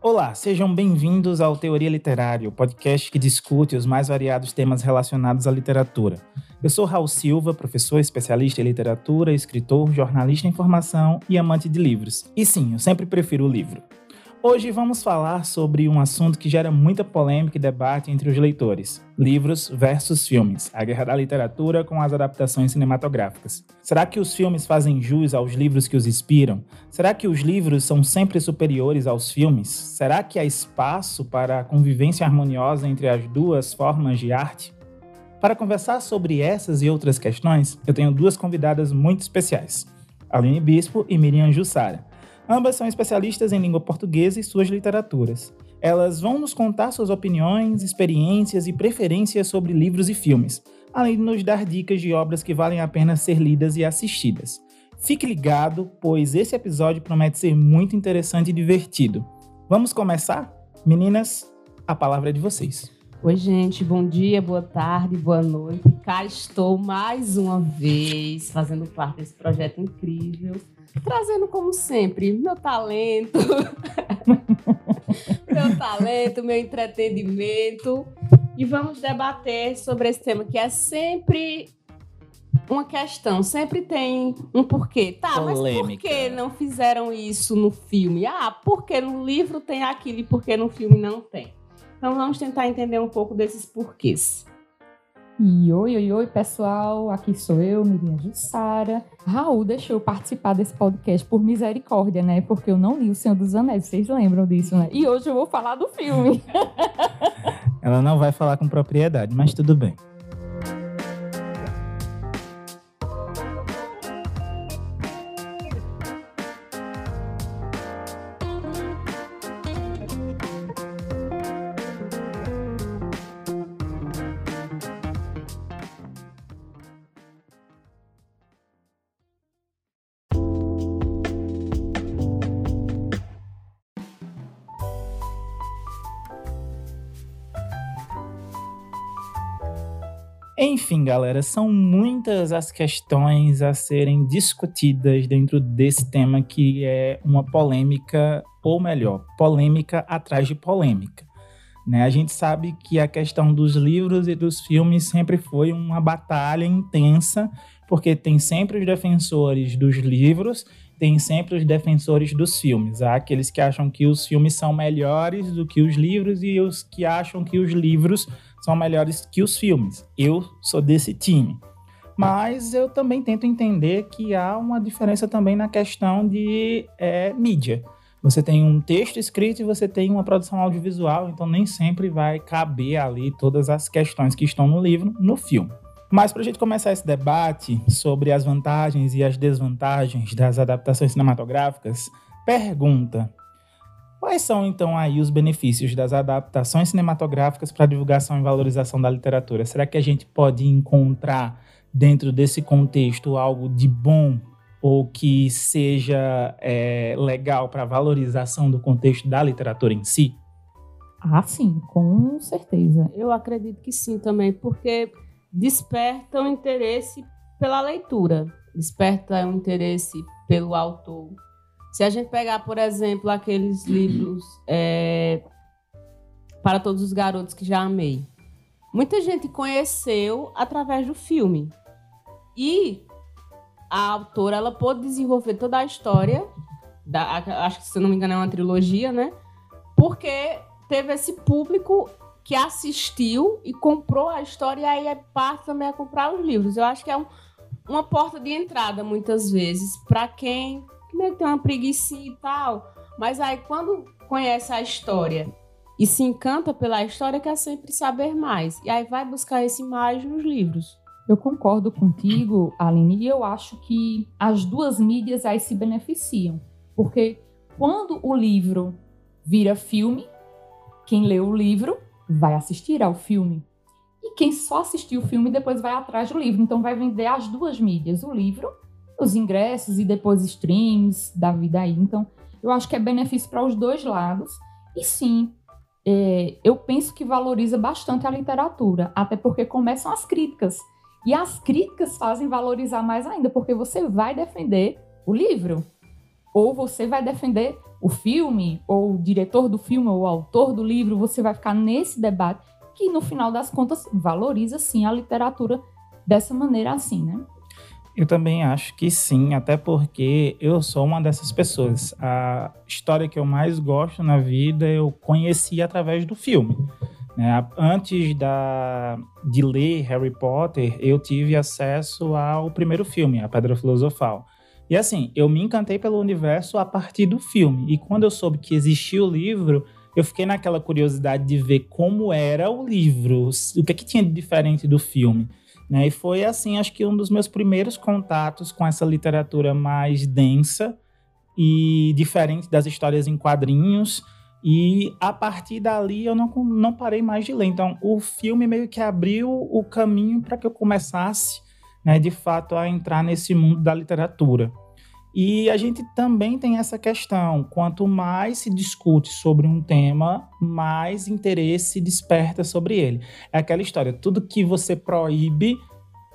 Olá, sejam bem-vindos ao Teoria Literária, o podcast que discute os mais variados temas relacionados à literatura. Eu sou Raul Silva, professor especialista em literatura, escritor, jornalista em formação e amante de livros. E sim, eu sempre prefiro o livro. Hoje vamos falar sobre um assunto que gera muita polêmica e debate entre os leitores: livros versus filmes, a guerra da literatura com as adaptações cinematográficas. Será que os filmes fazem jus aos livros que os inspiram? Será que os livros são sempre superiores aos filmes? Será que há espaço para a convivência harmoniosa entre as duas formas de arte? Para conversar sobre essas e outras questões, eu tenho duas convidadas muito especiais: Aline Bispo e Miriam Jussara. Ambas são especialistas em língua portuguesa e suas literaturas. Elas vão nos contar suas opiniões, experiências e preferências sobre livros e filmes, além de nos dar dicas de obras que valem a pena ser lidas e assistidas. Fique ligado, pois esse episódio promete ser muito interessante e divertido. Vamos começar? Meninas, a palavra é de vocês. Oi, gente, bom dia, boa tarde, boa noite. Cá estou mais uma vez fazendo parte desse projeto incrível trazendo como sempre meu talento, meu talento, meu entretenimento e vamos debater sobre esse tema que é sempre uma questão, sempre tem um porquê. Tá, Polêmica. mas por que não fizeram isso no filme? Ah, porque no livro tem aquilo e porque no filme não tem. Então vamos tentar entender um pouco desses porquês. E oi, oi, oi, pessoal. Aqui sou eu, Miriam Jussara. Raul deixou eu participar desse podcast por misericórdia, né? Porque eu não li O Senhor dos Anéis. Vocês lembram disso, né? E hoje eu vou falar do filme. Ela não vai falar com propriedade, mas tudo bem. Enfim, galera, são muitas as questões a serem discutidas dentro desse tema que é uma polêmica, ou melhor, polêmica atrás de polêmica. Né? A gente sabe que a questão dos livros e dos filmes sempre foi uma batalha intensa, porque tem sempre os defensores dos livros, tem sempre os defensores dos filmes. Há aqueles que acham que os filmes são melhores do que os livros e os que acham que os livros são melhores que os filmes. Eu sou desse time. Mas eu também tento entender que há uma diferença também na questão de é, mídia. Você tem um texto escrito e você tem uma produção audiovisual, então nem sempre vai caber ali todas as questões que estão no livro no filme. Mas para a gente começar esse debate sobre as vantagens e as desvantagens das adaptações cinematográficas, pergunta: Quais são, então, aí os benefícios das adaptações cinematográficas para divulgação e valorização da literatura? Será que a gente pode encontrar, dentro desse contexto, algo de bom ou que seja é, legal para valorização do contexto da literatura em si? Ah, sim, com certeza. Eu acredito que sim também, porque desperta o interesse pela leitura, desperta o interesse pelo autor se a gente pegar, por exemplo, aqueles livros é, para todos os garotos que já amei, muita gente conheceu através do filme. E a autora ela pôde desenvolver toda a história, da, acho que se não me engano é uma trilogia, né? Porque teve esse público que assistiu e comprou a história e aí é parte também a comprar os livros. Eu acho que é um, uma porta de entrada muitas vezes para quem meio que tem uma preguiça e tal. Mas aí quando conhece a história e se encanta pela história, quer sempre saber mais. E aí vai buscar esse mais nos livros. Eu concordo contigo, Aline, e eu acho que as duas mídias aí se beneficiam. Porque quando o livro vira filme, quem lê o livro vai assistir ao filme. E quem só assistiu o filme depois vai atrás do livro. Então vai vender as duas mídias, o livro os ingressos e depois streams da vida aí. Então, eu acho que é benefício para os dois lados. E sim, é, eu penso que valoriza bastante a literatura, até porque começam as críticas. E as críticas fazem valorizar mais ainda, porque você vai defender o livro, ou você vai defender o filme, ou o diretor do filme, ou o autor do livro, você vai ficar nesse debate que, no final das contas, valoriza sim a literatura dessa maneira assim, né? Eu também acho que sim, até porque eu sou uma dessas pessoas. A história que eu mais gosto na vida eu conheci através do filme. Né? Antes da, de ler Harry Potter, eu tive acesso ao primeiro filme, A Pedra Filosofal. E assim, eu me encantei pelo universo a partir do filme. E quando eu soube que existia o livro, eu fiquei naquela curiosidade de ver como era o livro, o que, é que tinha de diferente do filme. Né? E foi assim, acho que um dos meus primeiros contatos com essa literatura mais densa e diferente das histórias em quadrinhos. E a partir dali eu não, não parei mais de ler. Então o filme meio que abriu o caminho para que eu começasse, né, de fato, a entrar nesse mundo da literatura. E a gente também tem essa questão: quanto mais se discute sobre um tema, mais interesse desperta sobre ele. É aquela história: tudo que você proíbe,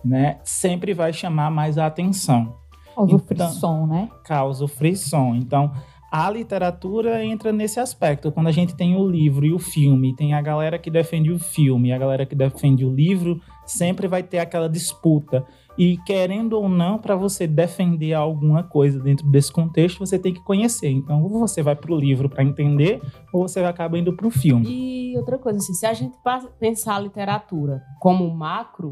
né, sempre vai chamar mais a atenção. Causa então, o frisson, né? Causa o frisson. Então, a literatura entra nesse aspecto. Quando a gente tem o livro e o filme, tem a galera que defende o filme e a galera que defende o livro, sempre vai ter aquela disputa. E querendo ou não, para você defender alguma coisa dentro desse contexto, você tem que conhecer. Então, ou você vai para o livro para entender, ou você acaba indo para o filme. E outra coisa, assim, se a gente pensar a literatura como macro,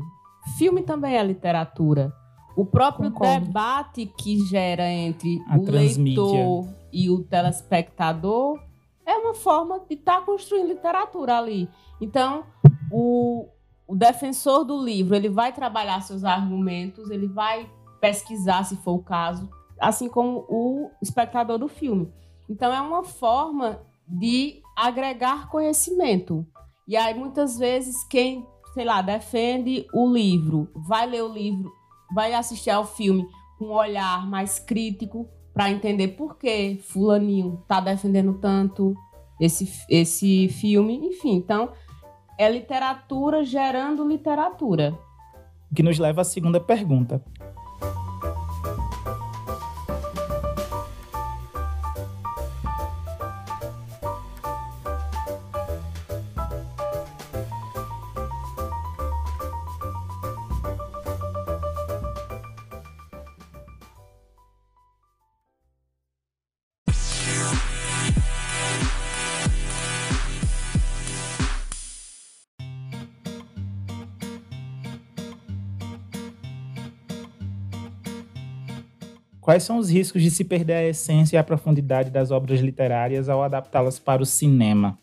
filme também é literatura. O próprio Concordo. debate que gera entre a o leitor e o telespectador é uma forma de estar tá construindo literatura ali. Então, o, o defensor do livro, ele vai trabalhar seus argumentos, ele vai pesquisar, se for o caso, assim como o espectador do filme. Então, é uma forma de agregar conhecimento. E aí, muitas vezes, quem, sei lá, defende o livro, vai ler o livro, vai assistir ao filme com um olhar mais crítico para entender por que fulaninho está defendendo tanto esse, esse filme. Enfim, então é literatura gerando literatura. O que nos leva à segunda pergunta. Quais são os riscos de se perder a essência e a profundidade das obras literárias ao adaptá-las para o cinema?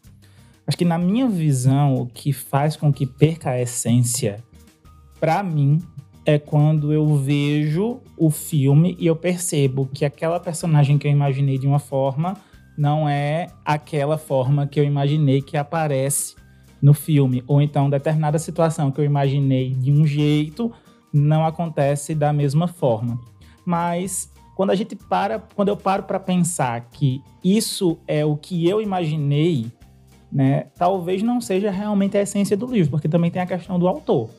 Acho que, na minha visão, o que faz com que perca a essência, para mim, é quando eu vejo o filme e eu percebo que aquela personagem que eu imaginei de uma forma não é aquela forma que eu imaginei que aparece no filme. Ou então, determinada situação que eu imaginei de um jeito não acontece da mesma forma. Mas quando a gente para, quando eu paro para pensar que isso é o que eu imaginei, né, talvez não seja realmente a essência do livro, porque também tem a questão do autor.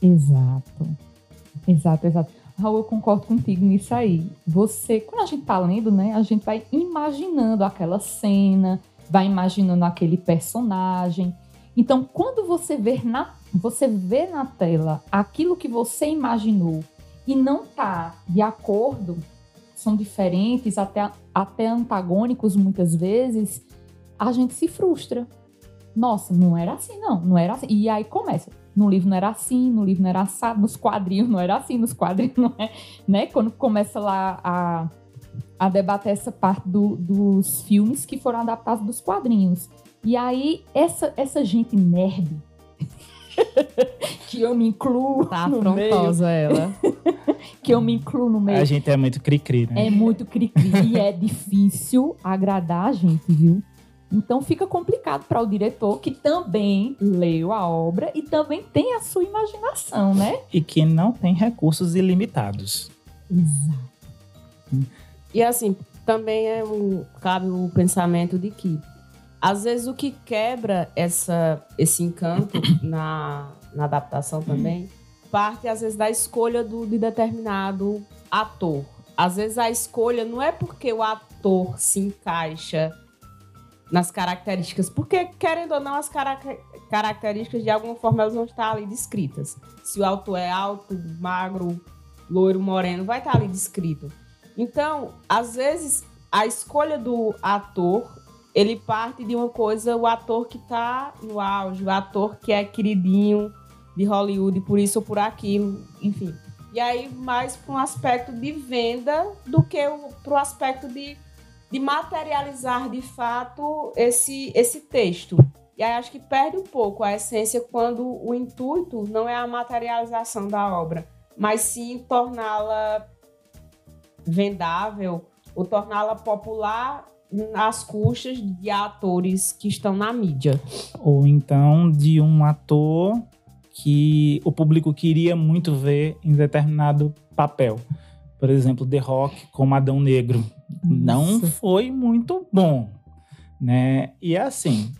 Exato. Exato, exato. Raul, eu concordo contigo nisso aí. Você, quando a gente tá lendo, né, a gente vai imaginando aquela cena, vai imaginando aquele personagem. Então, quando você vê na, você vê na tela aquilo que você imaginou e não está de acordo, são diferentes, até, até antagônicos muitas vezes, a gente se frustra. Nossa, não era assim, não, não era assim. E aí começa. No livro não era assim, no livro não era assado, nos quadrinhos não era assim, nos quadrinhos não é. Né? Quando começa lá a, a debater essa parte do, dos filmes que foram adaptados dos quadrinhos. E aí, essa, essa gente nerd, que eu me incluo tá no meio. ela. que eu me incluo no meio. A gente é muito cri-cri, né? É muito cri-cri. e é difícil agradar a gente, viu? Então fica complicado para o diretor que também leu a obra e também tem a sua imaginação, né? E que não tem recursos ilimitados. Exato. E assim, também é um, cabe o pensamento de que às vezes o que quebra essa, esse encanto na, na adaptação também parte às vezes da escolha do, de determinado ator. Às vezes a escolha não é porque o ator se encaixa nas características, porque querendo ou não as características de alguma forma elas vão estar ali descritas. Se o autor é alto, magro, loiro, moreno, vai estar ali descrito. Então, às vezes a escolha do ator ele parte de uma coisa, o ator que está no auge, o ator que é queridinho de Hollywood, por isso ou por aquilo, enfim. E aí, mais para um aspecto de venda do que para o aspecto de, de materializar de fato esse, esse texto. E aí acho que perde um pouco a essência quando o intuito não é a materialização da obra, mas sim torná-la vendável ou torná-la popular às custas de atores que estão na mídia. Ou então de um ator que o público queria muito ver em determinado papel. Por exemplo, The Rock como Adão Negro. Não foi muito bom, né? E é assim,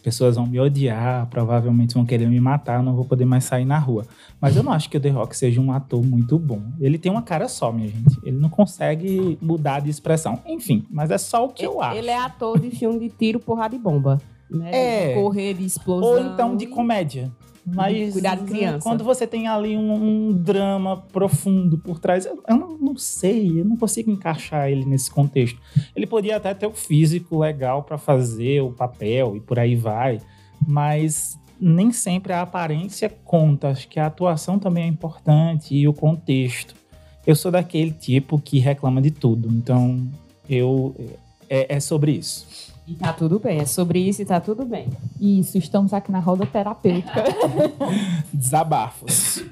as pessoas vão me odiar, provavelmente vão querer me matar, eu não vou poder mais sair na rua. Mas eu não acho que o The Rock seja um ator muito bom. Ele tem uma cara só, minha gente. Ele não consegue mudar de expressão. Enfim, mas é só o que ele, eu acho. Ele é ator de filme de tiro, porrada e bomba. Né? É. Correr de explosão. Ou então de comédia. Mas Cuidar de criança. quando você tem ali um, um drama profundo por trás, eu, eu não, não, sei, eu não consigo encaixar ele nesse contexto. Ele podia até ter o físico legal para fazer o papel e por aí vai, mas nem sempre a aparência conta. Acho que a atuação também é importante e o contexto. Eu sou daquele tipo que reclama de tudo, então eu é, é sobre isso. E tá tudo bem, é sobre isso e tá tudo bem. Isso, estamos aqui na roda terapêutica. Desabafos.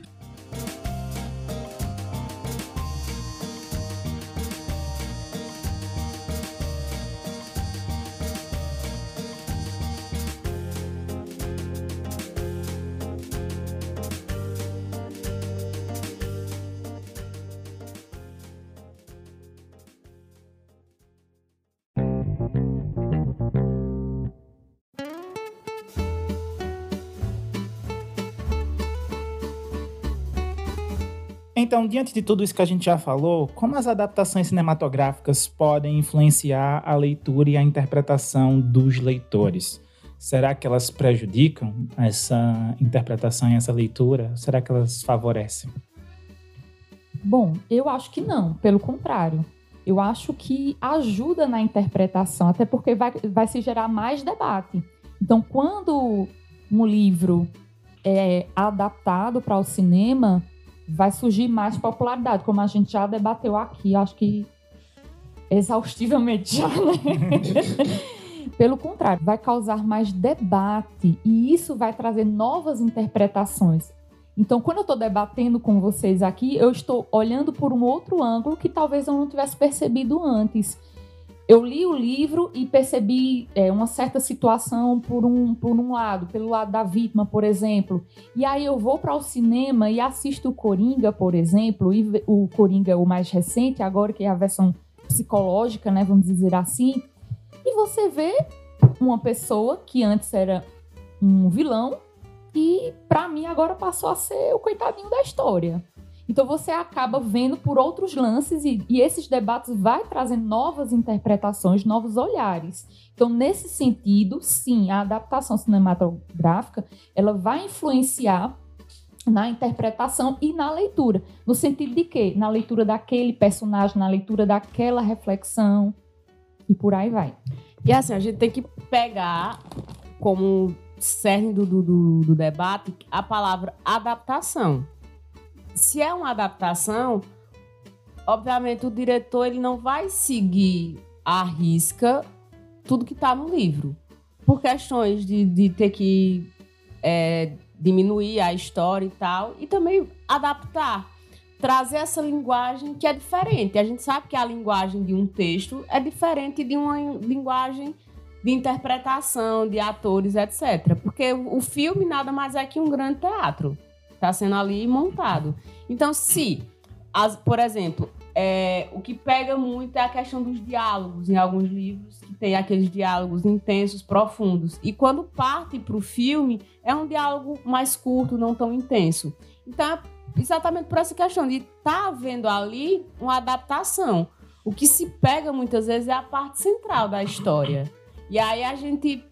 Então, diante de tudo isso que a gente já falou, como as adaptações cinematográficas podem influenciar a leitura e a interpretação dos leitores? Será que elas prejudicam essa interpretação e essa leitura? Será que elas favorecem? Bom, eu acho que não, pelo contrário. Eu acho que ajuda na interpretação, até porque vai, vai se gerar mais debate. Então, quando um livro é adaptado para o cinema, vai surgir mais popularidade, como a gente já debateu aqui, acho que exaustivamente já, né? Pelo contrário, vai causar mais debate e isso vai trazer novas interpretações. Então, quando eu estou debatendo com vocês aqui, eu estou olhando por um outro ângulo que talvez eu não tivesse percebido antes eu li o livro e percebi é, uma certa situação por um, por um lado, pelo lado da vítima, por exemplo. E aí eu vou para o cinema e assisto o Coringa, por exemplo, e o Coringa o mais recente, agora que é a versão psicológica, né, vamos dizer assim. E você vê uma pessoa que antes era um vilão e para mim agora passou a ser o coitadinho da história. Então você acaba vendo por outros lances e, e esses debates vai trazendo novas interpretações, novos olhares. Então nesse sentido, sim, a adaptação cinematográfica ela vai influenciar na interpretação e na leitura. No sentido de quê? Na leitura daquele personagem, na leitura daquela reflexão e por aí vai. E assim, a gente tem que pegar como cerne do, do, do debate a palavra adaptação se é uma adaptação, obviamente o diretor ele não vai seguir à risca tudo que está no livro. Por questões de, de ter que é, diminuir a história e tal, e também adaptar, trazer essa linguagem que é diferente. A gente sabe que a linguagem de um texto é diferente de uma linguagem de interpretação, de atores, etc. Porque o filme nada mais é que um grande teatro está sendo ali montado. Então, se, as, por exemplo, é, o que pega muito é a questão dos diálogos em alguns livros, que tem aqueles diálogos intensos, profundos. E quando parte para o filme, é um diálogo mais curto, não tão intenso. Então, é exatamente por essa questão de estar tá havendo ali uma adaptação. O que se pega muitas vezes é a parte central da história. E aí a gente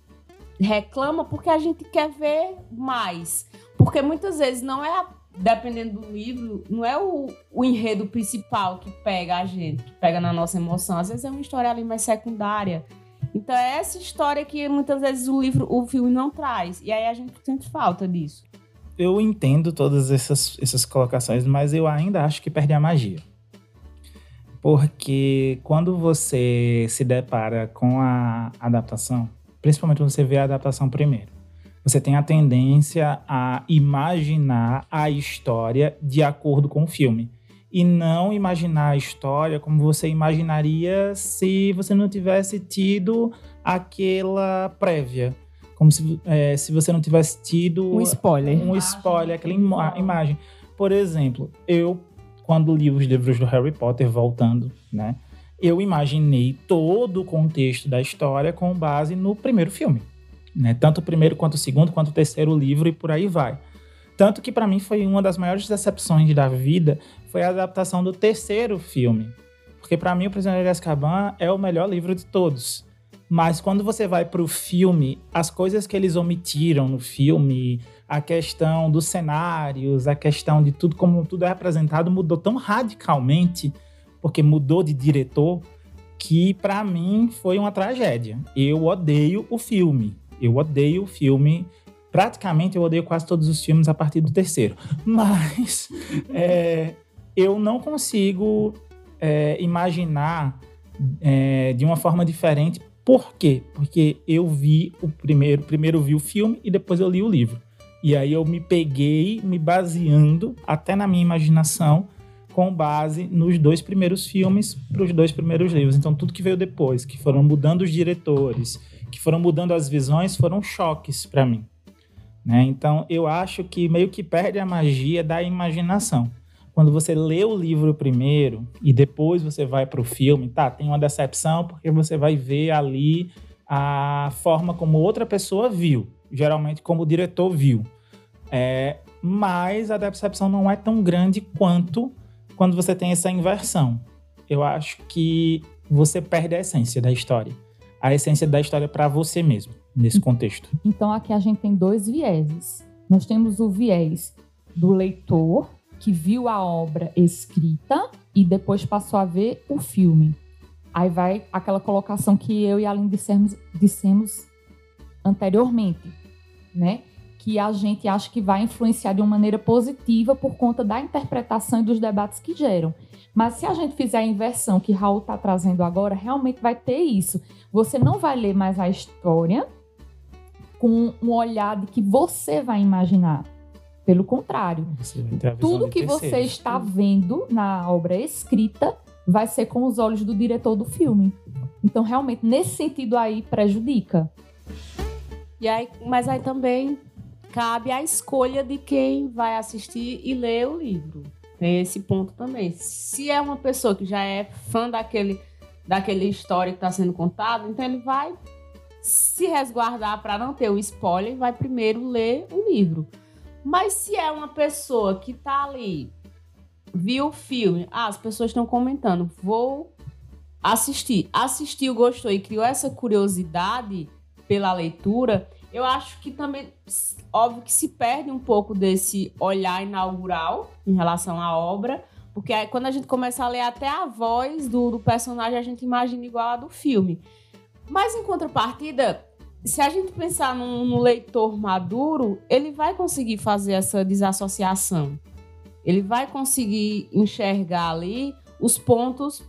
reclama porque a gente quer ver mais. Porque muitas vezes não é a dependendo do livro, não é o, o enredo principal que pega a gente, que pega na nossa emoção. Às vezes é uma história ali mais secundária. Então é essa história que muitas vezes o livro, o filme não traz. E aí a gente sente falta disso. Eu entendo todas essas, essas colocações, mas eu ainda acho que perde a magia. Porque quando você se depara com a adaptação, principalmente você vê a adaptação primeiro, você tem a tendência a imaginar a história de acordo com o filme. E não imaginar a história como você imaginaria se você não tivesse tido aquela prévia. Como se, é, se você não tivesse tido. Um spoiler. Um spoiler, aquela ima imagem. Por exemplo, eu, quando li os livros do Harry Potter, voltando, né? Eu imaginei todo o contexto da história com base no primeiro filme né? Tanto o primeiro quanto o segundo, quanto o terceiro livro e por aí vai. Tanto que para mim foi uma das maiores decepções da vida foi a adaptação do terceiro filme. Porque para mim o Prisioneiro de Azkaban é o melhor livro de todos. Mas quando você vai para o filme, as coisas que eles omitiram no filme, a questão dos cenários, a questão de tudo como tudo é apresentado mudou tão radicalmente, porque mudou de diretor, que para mim foi uma tragédia. Eu odeio o filme. Eu odeio o filme. Praticamente eu odeio quase todos os filmes a partir do terceiro. Mas é, eu não consigo é, imaginar é, de uma forma diferente. Por quê? Porque eu vi o primeiro, primeiro vi o filme e depois eu li o livro. E aí eu me peguei me baseando até na minha imaginação com base nos dois primeiros filmes para os dois primeiros livros. Então tudo que veio depois, que foram mudando os diretores, que foram mudando as visões foram choques para mim. Né? Então eu acho que meio que perde a magia da imaginação. Quando você lê o livro primeiro e depois você vai para o filme, tá? Tem uma decepção porque você vai ver ali a forma como outra pessoa viu, geralmente como o diretor viu. É, mas a decepção não é tão grande quanto quando você tem essa inversão. Eu acho que você perde a essência da história a essência da história para você mesmo, nesse contexto. Então aqui a gente tem dois vieses. Nós temos o viés do leitor, que viu a obra escrita e depois passou a ver o filme. Aí vai aquela colocação que eu e a Aline dissemos, dissemos anteriormente, né? Que a gente acha que vai influenciar de uma maneira positiva por conta da interpretação e dos debates que geram. Mas se a gente fizer a inversão que Raul está trazendo agora, realmente vai ter isso. Você não vai ler mais a história com um olhar de que você vai imaginar. Pelo contrário, tudo que você está vendo na obra escrita vai ser com os olhos do diretor do filme. Então, realmente, nesse sentido aí, prejudica. E aí, mas aí também cabe a escolha de quem vai assistir e ler o livro. Tem esse ponto também. Se é uma pessoa que já é fã daquele, daquele história que está sendo contado, então ele vai se resguardar para não ter o spoiler e vai primeiro ler o livro. Mas se é uma pessoa que está ali, viu o filme, ah, as pessoas estão comentando, vou assistir. Assistiu, gostou e criou essa curiosidade pela leitura, eu acho que também, óbvio que se perde um pouco desse olhar inaugural em relação à obra, porque aí, quando a gente começa a ler até a voz do, do personagem, a gente imagina igual a do filme. Mas em contrapartida, se a gente pensar no, no leitor maduro, ele vai conseguir fazer essa desassociação. Ele vai conseguir enxergar ali os pontos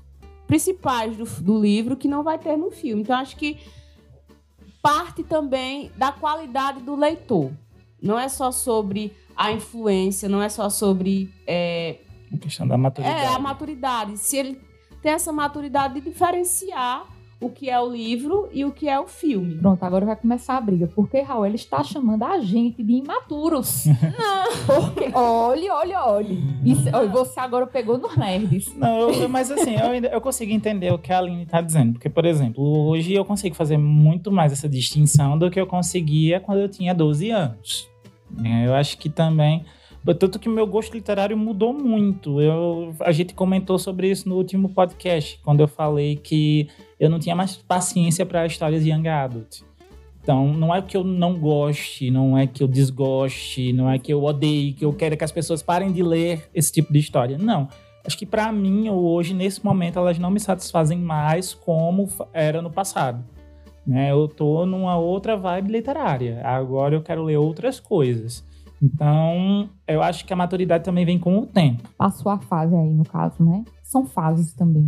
principais do, do livro que não vai ter no filme. Então, acho que parte também da qualidade do leitor. Não é só sobre a influência, não é só sobre. É, a questão da maturidade. É, a maturidade. Se ele tem essa maturidade de diferenciar o que é o livro e o que é o filme. Pronto, agora vai começar a briga. Porque, Raul, ele está chamando a gente de imaturos. Porque, olhe, olhe, olhe. Isso, olha, você agora pegou nos nerds. Não, eu- mas assim, eu, ainda, eu consigo entender o que a Aline está dizendo. Porque, por exemplo, hoje eu consigo fazer muito mais essa distinção do que eu conseguia quando eu tinha 12 anos. Eu acho que também. Tanto que o meu gosto literário mudou muito. Eu, a gente comentou sobre isso no último podcast, quando eu falei que eu não tinha mais paciência para histórias young adult. Então, não é que eu não goste, não é que eu desgoste, não é que eu odeie, que eu quero que as pessoas parem de ler esse tipo de história. Não. Acho que para mim, hoje, nesse momento, elas não me satisfazem mais como era no passado. Né? Eu tô numa outra vibe literária. Agora eu quero ler outras coisas. Então, eu acho que a maturidade também vem com o tempo. Passou a fase aí, no caso, né? São fases também.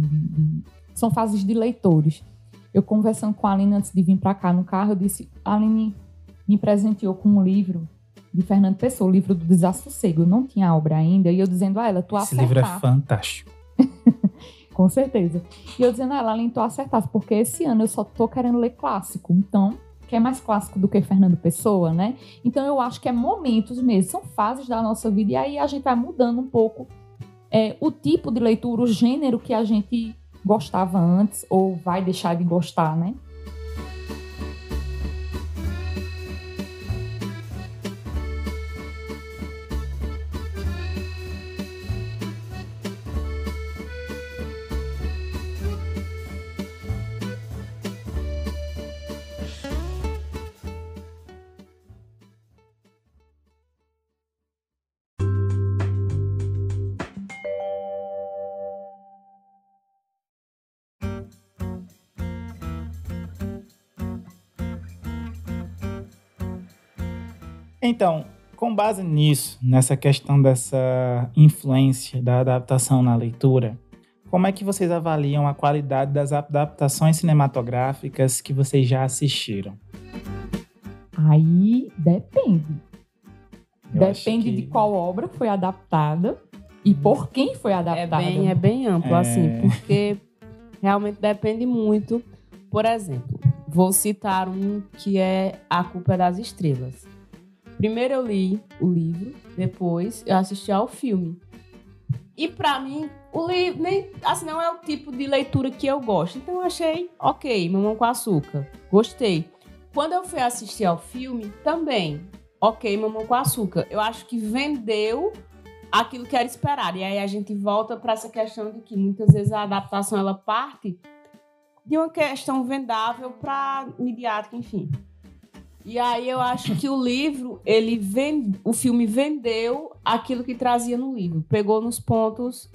são fases de leitores. Eu conversando com a Aline antes de vir para cá no carro, eu disse: a Aline me presenteou com um livro de Fernando Pessoa, o livro do Desassossego. Eu não tinha obra ainda, e eu dizendo a ela: tu Esse acertar. livro é fantástico. Com certeza. E eu dizendo a ela, Aline, tu acertasse, porque esse ano eu só tô querendo ler clássico. Então, que é mais clássico do que Fernando Pessoa, né? Então eu acho que é momentos mesmo, são fases da nossa vida, e aí a gente vai mudando um pouco é, o tipo de leitura, o gênero que a gente gostava antes, ou vai deixar de gostar, né? Então, com base nisso, nessa questão dessa influência da adaptação na leitura, como é que vocês avaliam a qualidade das adaptações cinematográficas que vocês já assistiram? Aí depende. Eu depende que- de qual obra foi adaptada e por quem foi É adaptada. bem, é bem amplo, É. assim, porque realmente depende muito. Por exemplo, vou citar um que é A Culpa é das Estrelas. Primeiro eu li o livro, depois eu assisti ao filme. E pra mim, o livro nem assim não é o tipo de leitura que eu gosto. Então eu achei ok, mamão com açúcar. Gostei. Quando eu fui assistir ao filme, também, ok, mamão com açúcar. Eu acho que vendeu aquilo que era esperado. E aí a gente volta para essa questão de que muitas vezes a adaptação ela parte de uma questão vendável para midiática, enfim. E aí eu acho que o livro, ele vende, o filme vendeu aquilo que trazia no livro, pegou nos pontos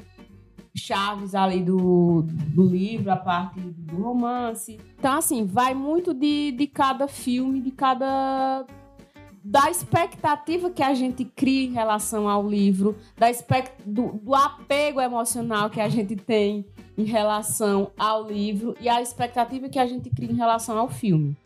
chaves ali do, do livro, a parte do romance. Então, assim, vai muito de, de cada filme, de cada da expectativa que a gente cria em relação ao livro, da expect... do, do apego emocional que a gente tem em relação ao livro e a expectativa que a gente cria em relação ao filme.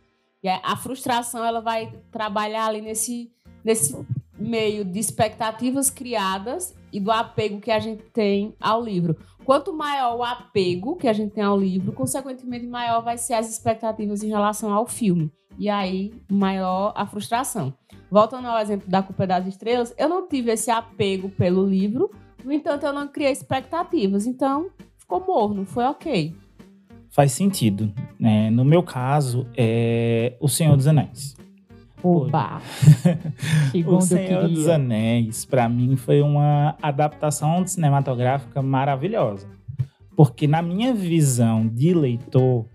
E a frustração ela vai trabalhar ali nesse, nesse meio de expectativas criadas e do apego que a gente tem ao livro. Quanto maior o apego que a gente tem ao livro, consequentemente maior vai ser as expectativas em relação ao filme. E aí, maior a frustração. Voltando ao exemplo da Culpa das Estrelas, eu não tive esse apego pelo livro, no entanto, eu não criei expectativas. Então, ficou morno, foi ok. Faz sentido. né? no meu caso, é O Senhor dos Anéis. Oba! Chegou O Senhor dos. Anéis, para mim, foi uma adaptação cinematográfica maravilhosa. Porque na minha visão de leitor,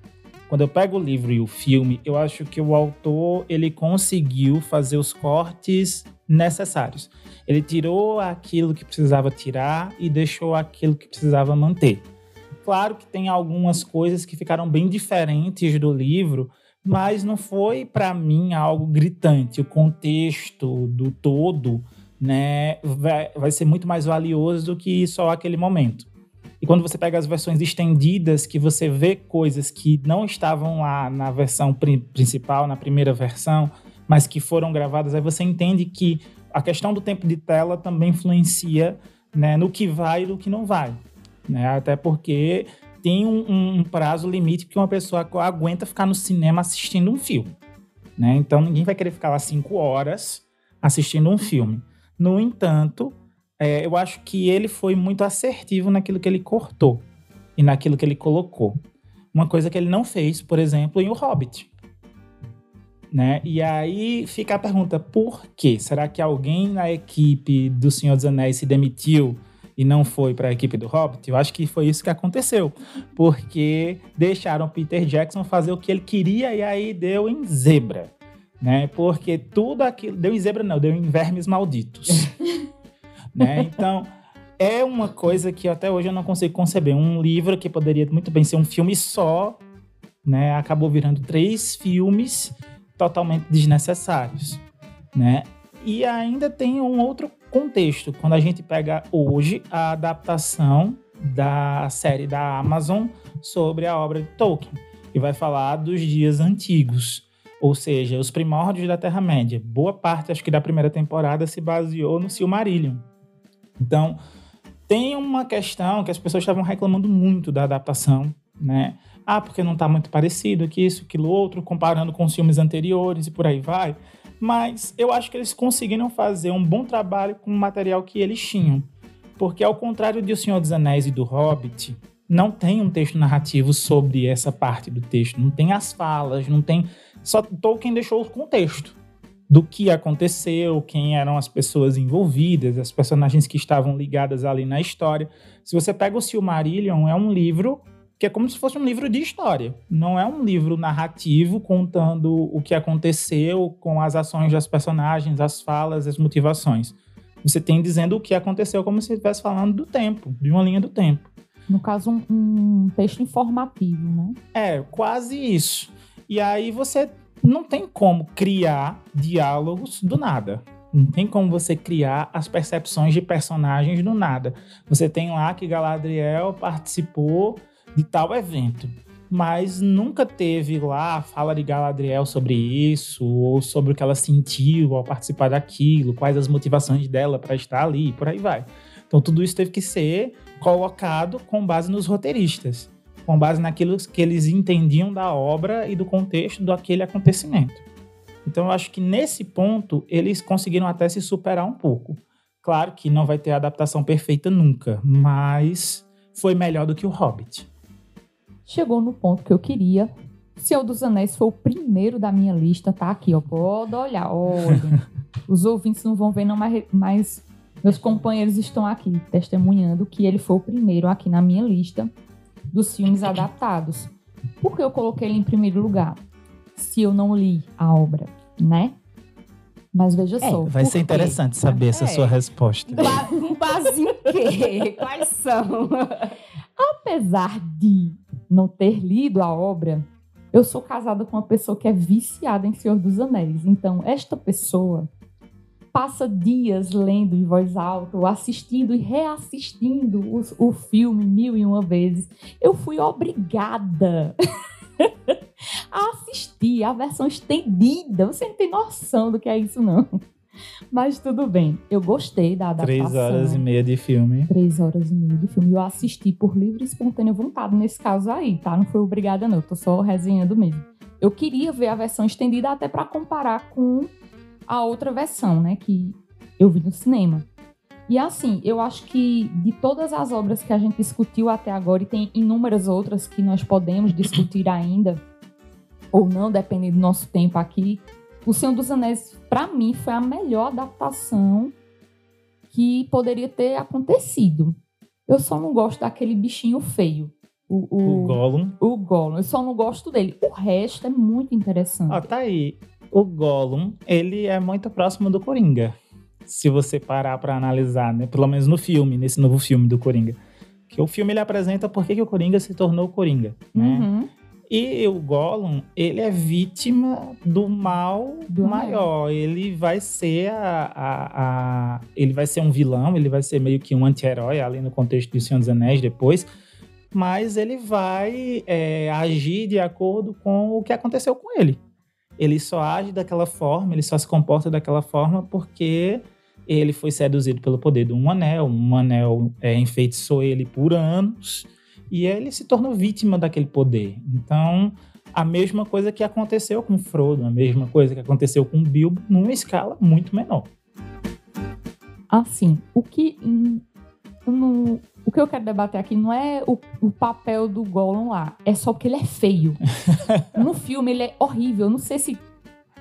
quando eu pego o livro e o filme, eu acho que o autor ele conseguiu fazer os cortes necessários. Ele tirou aquilo que precisava tirar e deixou aquilo que precisava manter. Claro que tem algumas coisas que ficaram bem diferentes do livro, mas não foi para mim algo gritante. O contexto do todo, né, vai, vai ser muito mais valioso do que só aquele momento. E quando você pega as versões estendidas, que você vê coisas que não estavam lá na versão pri- principal, na primeira versão, mas que foram gravadas, aí você entende que a questão do tempo de tela também influencia né, no que vai e no que não vai. Né? Até porque tem um, um prazo limite que uma pessoa aguenta ficar no cinema assistindo um filme. Né? Então ninguém vai querer ficar lá cinco horas assistindo um filme. No entanto, é, eu acho que ele foi muito assertivo naquilo que ele cortou e naquilo que ele colocou. Uma coisa que ele não fez, por exemplo, em O Hobbit. Né? E aí fica a pergunta: por quê? Será que alguém na equipe do Senhor dos Anéis se demitiu e não foi para a equipe do Hobbit? Eu acho que foi isso que aconteceu, porque deixaram Peter Jackson fazer o que ele queria e aí deu em zebra, né? Porque tudo aquilo deu em zebra não, deu em vermes malditos, né? Então é uma coisa que até hoje eu não consigo conceber. Um livro que poderia muito bem ser um filme só, né? Acabou virando três filmes totalmente desnecessários, né? E ainda tem um outro contexto. Quando a gente pega hoje a adaptação da série da Amazon sobre a obra de Tolkien, e vai falar dos dias antigos, ou seja, os primórdios da Terra-média. Boa parte, acho que da primeira temporada, se baseou no Silmarillion. Então, tem uma questão que as pessoas estavam reclamando muito da adaptação, né? Ah, porque não está muito parecido, que isso, aquilo outro, comparando com os filmes anteriores e por aí vai. Mas eu acho que eles conseguiram fazer um bom trabalho com o material que eles tinham. Porque ao contrário de O Senhor dos Anéis e do Hobbit, não tem um texto narrativo sobre essa parte do texto, não tem as falas, não tem. Só Tolkien deixou o contexto do que aconteceu, quem eram as pessoas envolvidas, as personagens que estavam ligadas ali na história. Se você pega o Silmarillion, é um livro que é como se fosse um livro de história. Não é um livro narrativo contando o que aconteceu com as ações das personagens, as falas, as motivações. Você tem dizendo o que aconteceu como se estivesse falando do tempo, de uma linha do tempo. No caso, um, um texto informativo, né? É, quase isso. E aí você não tem como criar diálogos do nada. Não tem como você criar as percepções de personagens do nada. Você tem lá que Galadriel participou de tal evento. Mas nunca teve lá fala de Galadriel sobre isso, ou sobre o que ela sentiu ao participar daquilo, quais as motivações dela para estar ali, por aí vai. Então tudo isso teve que ser colocado com base nos roteiristas, com base naquilo que eles entendiam da obra e do contexto daquele acontecimento. Então eu acho que nesse ponto eles conseguiram até se superar um pouco. Claro que não vai ter adaptação perfeita nunca, mas foi melhor do que o Hobbit chegou no ponto que eu queria. Senhor dos Anéis foi o primeiro da minha lista, tá aqui, ó. Pode olhar, olha. Os ouvintes não vão ver, não, mas, mas meus companheiros estão aqui testemunhando que ele foi o primeiro aqui na minha lista dos filmes adaptados. Por que eu coloquei ele em primeiro lugar? Se eu não li a obra, né? Mas veja é, só. Vai ser interessante saber essa é. sua resposta. Com base em quê? Quais são? Apesar de não ter lido a obra, eu sou casada com uma pessoa que é viciada em Senhor dos Anéis. Então, esta pessoa passa dias lendo em voz alta, assistindo e reassistindo o, o filme mil e uma vezes. Eu fui obrigada a assistir a versão estendida. Você não tem noção do que é isso, não. Mas tudo bem. Eu gostei da adaptação. Três horas e meia de filme. Três horas e meia de filme. Eu assisti por livre e espontânea vontade nesse caso aí, tá? Não foi obrigada, não. Eu tô só resenhando mesmo. Eu queria ver a versão estendida até para comparar com a outra versão, né? Que eu vi no cinema. E assim, eu acho que de todas as obras que a gente discutiu até agora, e tem inúmeras outras que nós podemos discutir ainda, ou não, dependendo do nosso tempo aqui, o Senhor dos Anéis, para mim, foi a melhor adaptação que poderia ter acontecido. Eu só não gosto daquele bichinho feio. O, o, o Gollum. O Gollum. Eu só não gosto dele. O resto é muito interessante. Ó, tá aí. O Gollum, ele é muito próximo do Coringa. Se você parar para analisar, né? Pelo menos no filme, nesse novo filme do Coringa. Que o filme ele apresenta por que, que o Coringa se tornou Coringa, né? Uhum. E o Gollum, ele é vítima do mal do maior. Ele vai ser a, a, a, Ele vai ser um vilão, ele vai ser meio que um anti-herói, ali no contexto do Senhor dos Anéis depois. Mas ele vai é, agir de acordo com o que aconteceu com ele. Ele só age daquela forma, ele só se comporta daquela forma porque ele foi seduzido pelo poder de um anel. Um anel é, enfeitiçou ele por anos e ele se tornou vítima daquele poder. Então, a mesma coisa que aconteceu com Frodo, a mesma coisa que aconteceu com Bilbo, numa escala muito menor. Assim, o que no, o que eu quero debater aqui não é o, o, papel do Gollum lá, é só porque ele é feio. no filme ele é horrível. Eu não sei se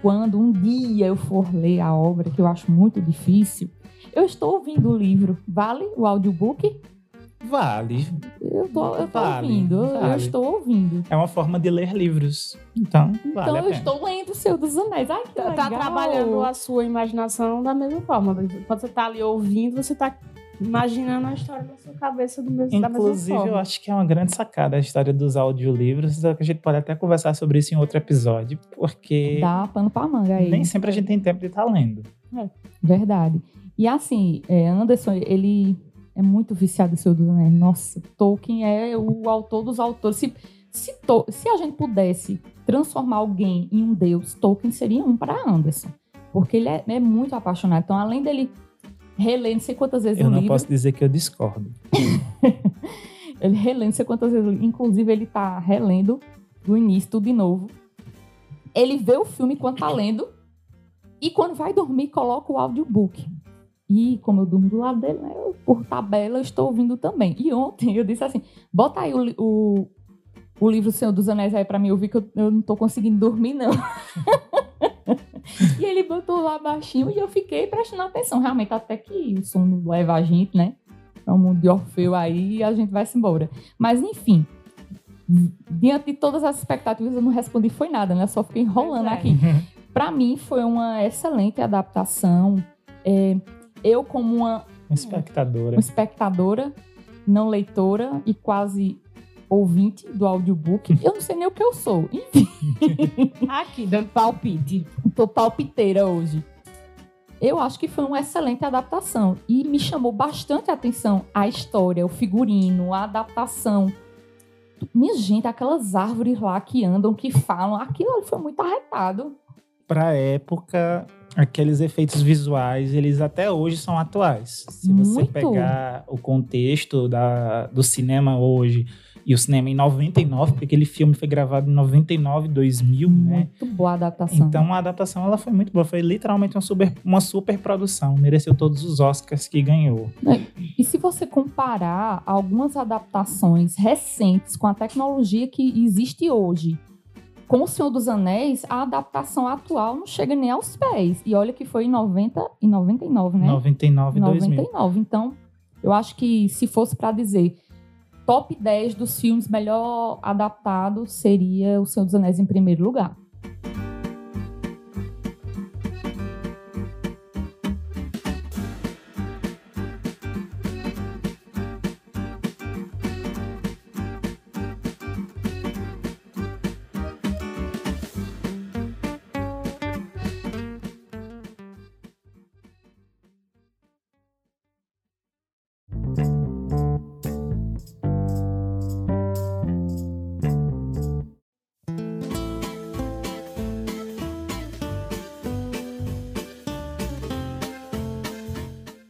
quando um dia eu for ler a obra, que eu acho muito difícil, eu estou ouvindo o livro. Vale o audiobook? Vale. Eu tô, eu tô vale, ouvindo, vale. eu estou ouvindo. É uma forma de ler livros. Então, então vale eu estou lendo o Seu dos Anéis. Ai, que tá, legal. Tá trabalhando a sua imaginação da mesma forma. Quando você tá ali ouvindo, você tá imaginando a história na sua cabeça do mesmo Inclusive, eu acho que é uma grande sacada a história dos audiolivros. A gente pode até conversar sobre isso em outro episódio, porque. Dá pano pra manga aí. Nem sempre a gente tem tempo de estar tá lendo. É. Verdade. E assim, é, Anderson, ele é muito viciado em Senhor dos Anéis. Nossa, Tolkien é o autor dos autores. Se, se, to, se a gente pudesse transformar alguém em um deus, Tolkien seria um para Anderson. Porque ele é, é, muito apaixonado. Então, além dele reler não sei quantas vezes eu o livro... Eu não posso dizer que eu discordo. ele relendo não sei quantas vezes. Inclusive, ele tá relendo do início, tudo de novo. Ele vê o filme enquanto tá lendo. E quando vai dormir, coloca o audiobook. E como eu durmo do lado dele, né, eu, por tabela, estou ouvindo também. E ontem eu disse assim: bota aí o, o, o livro Senhor dos Anéis aí para mim ouvir, que eu, eu não estou conseguindo dormir, não. e ele botou lá baixinho e eu fiquei prestando atenção. Realmente, até que o som leva a gente, né? É um mundo de Orfeu aí e a gente vai se embora. Mas, enfim, diante de todas as expectativas, eu não respondi foi nada, né? Eu só fiquei enrolando é. aqui. Para mim, foi uma excelente adaptação. É, eu, como uma, espectadora. uma espectadora, não leitora e quase ouvinte do audiobook, eu não sei nem o que eu sou. Enfim. Aqui, dando palpite. Tô palpiteira hoje. Eu acho que foi uma excelente adaptação e me chamou bastante a atenção a história, o figurino, a adaptação. Minha gente, aquelas árvores lá que andam, que falam, aquilo foi muito arretado. Pra época, aqueles efeitos visuais, eles até hoje são atuais. Se Muito. você pegar o contexto da, do cinema hoje e o cinema em 99, porque aquele filme foi gravado em 99, 2000, muito né? Muito boa a adaptação. Então a adaptação ela foi muito boa, foi literalmente uma super, uma super produção, mereceu todos os Oscars que ganhou. É, e se você comparar algumas adaptações recentes com a tecnologia que existe hoje, com O Senhor dos Anéis, a adaptação atual não chega nem aos pés. E olha que foi em 90 e 99, né? 99 e 2000. 99. Então, eu acho que se fosse para dizer top 10 dos filmes melhor adaptados, seria O Senhor dos Anéis em primeiro lugar.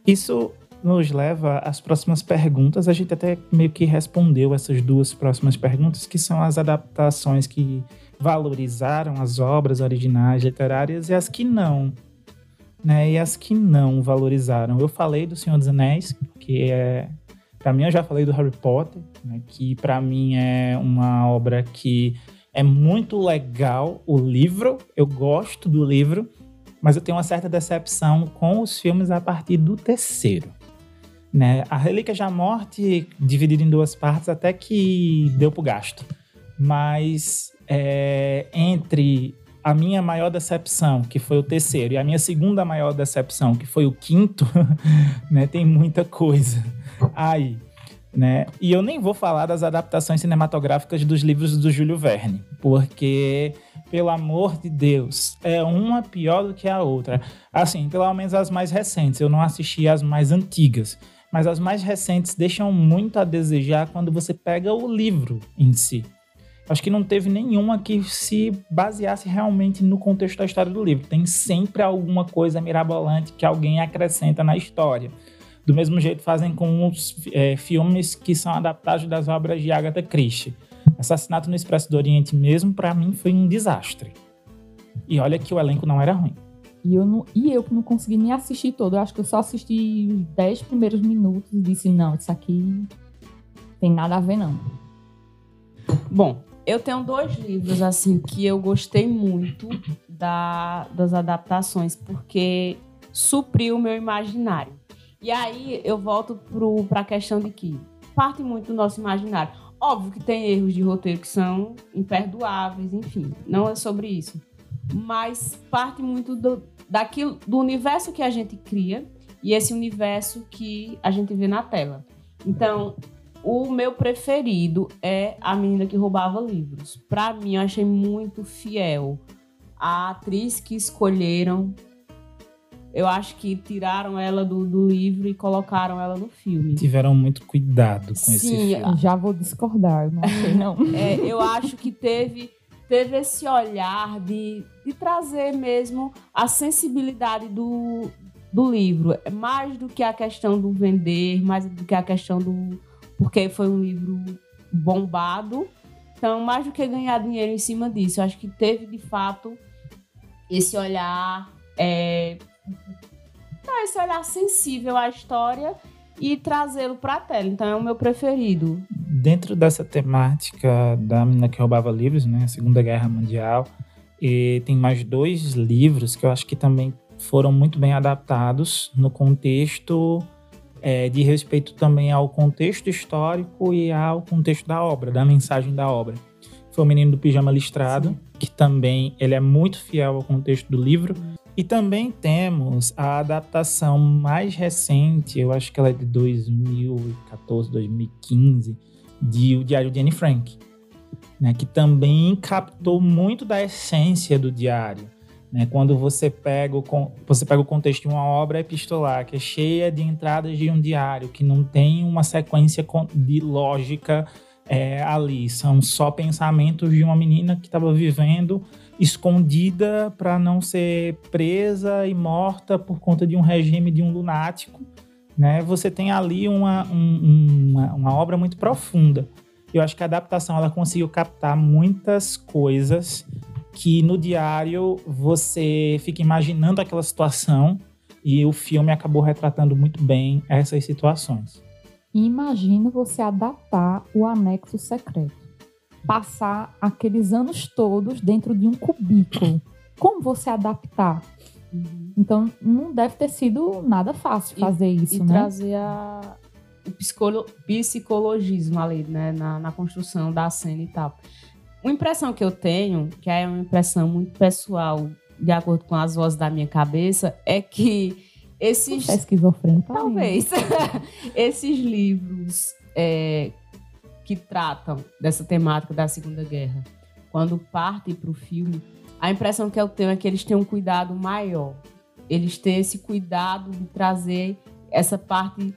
Isso nos leva às próximas perguntas. A gente até meio que respondeu essas duas próximas perguntas, que são as adaptações que valorizaram as obras originais literárias e as que não. Né? E as que não valorizaram. Eu falei do Senhor dos Anéis, que é. Para mim, eu já falei do Harry Potter, né? que para mim é uma obra que é muito legal o livro, eu gosto do livro, mas eu tenho uma certa decepção com os filmes a partir do terceiro. Né? A Relíquia da Morte, dividida em duas partes, até que deu pro gasto. Mas é, entre a minha maior decepção, que foi o terceiro, e a minha segunda maior decepção, que foi o quinto, né, tem muita coisa aí. Né? E eu nem vou falar das adaptações cinematográficas dos livros do Júlio Verne, porque pelo amor de Deus, é uma pior do que a outra. Assim, pelo menos as mais recentes. Eu não assisti as mais antigas, mas as mais recentes deixam muito a desejar quando você pega o livro em si. Acho que não teve nenhuma que se baseasse realmente no contexto da história do livro. Tem sempre alguma coisa mirabolante que alguém acrescenta na história. Do mesmo jeito fazem com os é, filmes que são adaptados das obras de Agatha Christie. Assassinato no Expresso do Oriente mesmo, para mim, foi um desastre. E olha que o elenco não era ruim. E eu, não, e eu que não consegui nem assistir todo. Eu acho que eu só assisti os 10 primeiros minutos e disse, não, isso aqui tem nada a ver, não. Bom, eu tenho dois livros, assim, que eu gostei muito da, das adaptações, porque supriu o meu imaginário. E aí eu volto para a questão de que parte muito do nosso imaginário. Óbvio que tem erros de roteiro que são imperdoáveis, enfim, não é sobre isso. Mas parte muito do, daquilo, do universo que a gente cria e esse universo que a gente vê na tela. Então, o meu preferido é A Menina que Roubava Livros. Para mim, eu achei muito fiel. A atriz que escolheram eu acho que tiraram ela do, do, livro e colocaram ela no filme. Tiveram muito cuidado com Sim, esse filme. Já vou discordar, não sei não. é, eu acho que teve, teve esse olhar de, de trazer mesmo a sensibilidade do, do livro. É mais do que a questão do vender, mais do que a questão do... Porque foi um livro bombado. Então, mais do que ganhar dinheiro em cima disso, eu acho que teve, de fato, esse olhar... É, então, esse olhar sensível à história e trazê-lo para a tela. Então é o meu preferido. Dentro dessa temática da menina que roubava livros, né, a Segunda Guerra Mundial, e tem mais dois livros que eu acho que também foram muito bem adaptados no contexto é, de respeito também ao contexto histórico e ao contexto da obra, da mensagem da obra. Foi o Menino do Pijama Listrado, Sim. que também ele é muito fiel ao contexto do livro. E também temos a adaptação mais recente, eu acho que ela é de 2014, 2015, de O Diário de Anne Frank, né, que também captou muito da essência do diário. Né, quando você pega, o, você pega o contexto de uma obra epistolar que é cheia de entradas de um diário, que não tem uma sequência de lógica é, ali, são só pensamentos de uma menina que estava vivendo escondida para não ser presa e morta por conta de um regime de um lunático. Né? Você tem ali uma, um, uma, uma obra muito profunda. Eu acho que a adaptação ela conseguiu captar muitas coisas que no diário você fica imaginando aquela situação e o filme acabou retratando muito bem essas situações. Imagina você adaptar o anexo secreto passar aqueles anos todos dentro de um cubículo. Como você adaptar? Uhum. Então, não deve ter sido nada fácil fazer e, isso, e né? trazer a, o psicolo, psicologismo ali, né? Na, na construção da cena e tal. Uma impressão que eu tenho, que é uma impressão muito pessoal, de acordo com as vozes da minha cabeça, é que esses... É esquizofrênico? Talvez. esses livros é, que tratam dessa temática da Segunda Guerra, quando partem para o filme, a impressão que eu tenho é que eles têm um cuidado maior. Eles têm esse cuidado de trazer essa parte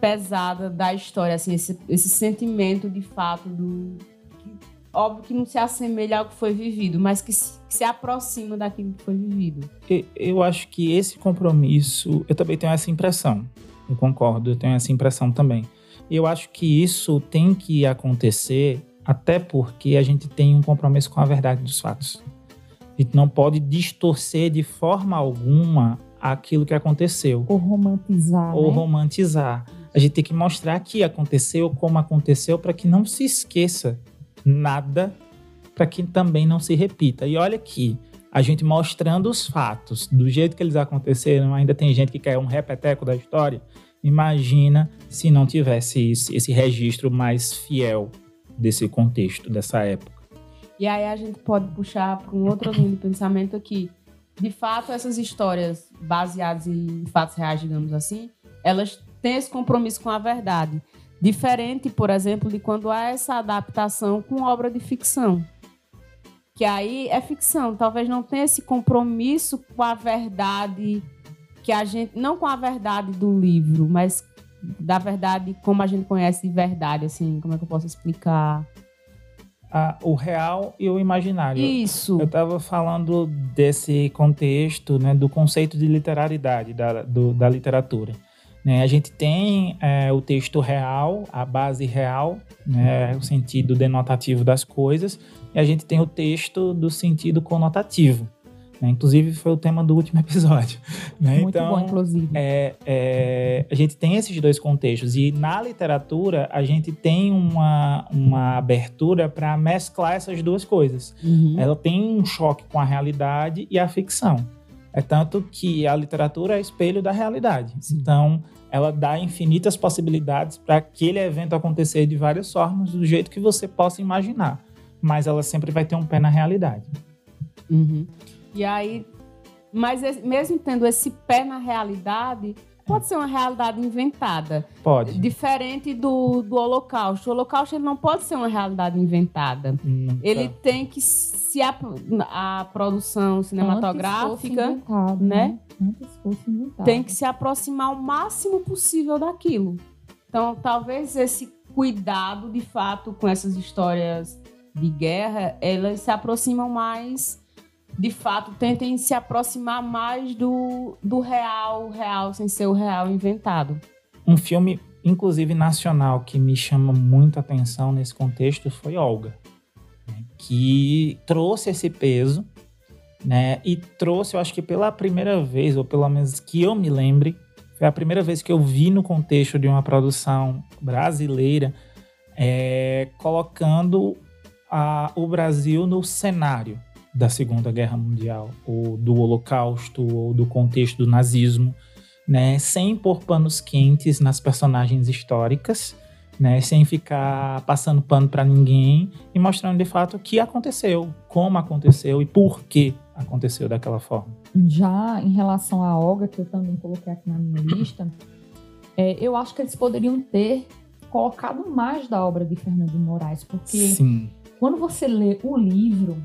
pesada da história, assim, esse, esse sentimento de fato do. Óbvio que não se assemelha ao que foi vivido, mas que se, que se aproxima daquilo que foi vivido. Eu, eu acho que esse compromisso, eu também tenho essa impressão. Eu concordo, eu tenho essa impressão também eu acho que isso tem que acontecer até porque a gente tem um compromisso com a verdade dos fatos. A gente não pode distorcer de forma alguma aquilo que aconteceu. Ou romantizar. Ou né? romantizar. A gente tem que mostrar que aconteceu, como aconteceu, para que não se esqueça nada, para que também não se repita. E olha aqui, a gente mostrando os fatos do jeito que eles aconteceram, ainda tem gente que quer um repeteco da história. Imagina se não tivesse esse, esse registro mais fiel desse contexto, dessa época. E aí a gente pode puxar para um outro linha de pensamento aqui. De fato, essas histórias baseadas em fatos reais, digamos assim, elas têm esse compromisso com a verdade. Diferente, por exemplo, de quando há essa adaptação com obra de ficção. Que aí é ficção, talvez não tenha esse compromisso com a verdade que a gente, não com a verdade do livro, mas da verdade como a gente conhece de verdade, assim, como é que eu posso explicar? Ah, o real e o imaginário. Isso. Eu estava falando desse contexto, né, do conceito de literalidade da, do, da literatura. Né? A gente tem é, o texto real, a base real, né, o sentido denotativo das coisas, e a gente tem o texto do sentido conotativo. Né? Inclusive, foi o tema do último episódio. Né? Muito então, bom, inclusive. É, é, a gente tem esses dois contextos. E na literatura, a gente tem uma, uma abertura para mesclar essas duas coisas. Uhum. Ela tem um choque com a realidade e a ficção. É tanto que a literatura é espelho da realidade. Então, ela dá infinitas possibilidades para aquele evento acontecer de várias formas, do jeito que você possa imaginar. Mas ela sempre vai ter um pé na realidade. Uhum. E aí, mas mesmo tendo esse pé na realidade, pode ser uma realidade inventada. Pode. Diferente do, do Holocausto. O Holocausto ele não pode ser uma realidade inventada. Nunca. Ele tem que se a, a produção cinematográfica né? Inventado. tem que se aproximar o máximo possível daquilo. Então, talvez esse cuidado, de fato, com essas histórias de guerra, elas se aproximam mais, de fato, tentem se aproximar mais do, do real, real, sem ser o real inventado. Um filme, inclusive nacional, que me chama muito a atenção nesse contexto foi Olga, né, que trouxe esse peso, né? E trouxe, eu acho que pela primeira vez, ou pelo menos que eu me lembre, foi a primeira vez que eu vi no contexto de uma produção brasileira é, colocando a- o Brasil no cenário da Segunda Guerra Mundial, ou do Holocausto, ou do contexto do nazismo né, sem pôr panos quentes nas personagens históricas, né, sem ficar passando pano para ninguém e mostrando de fato o que aconteceu, como aconteceu e por que aconteceu daquela forma. Já em relação à Olga, que eu também coloquei aqui na minha lista, é, eu acho que eles poderiam ter colocado mais da obra de Fernando Moraes, porque Sim, quando você lê o livro,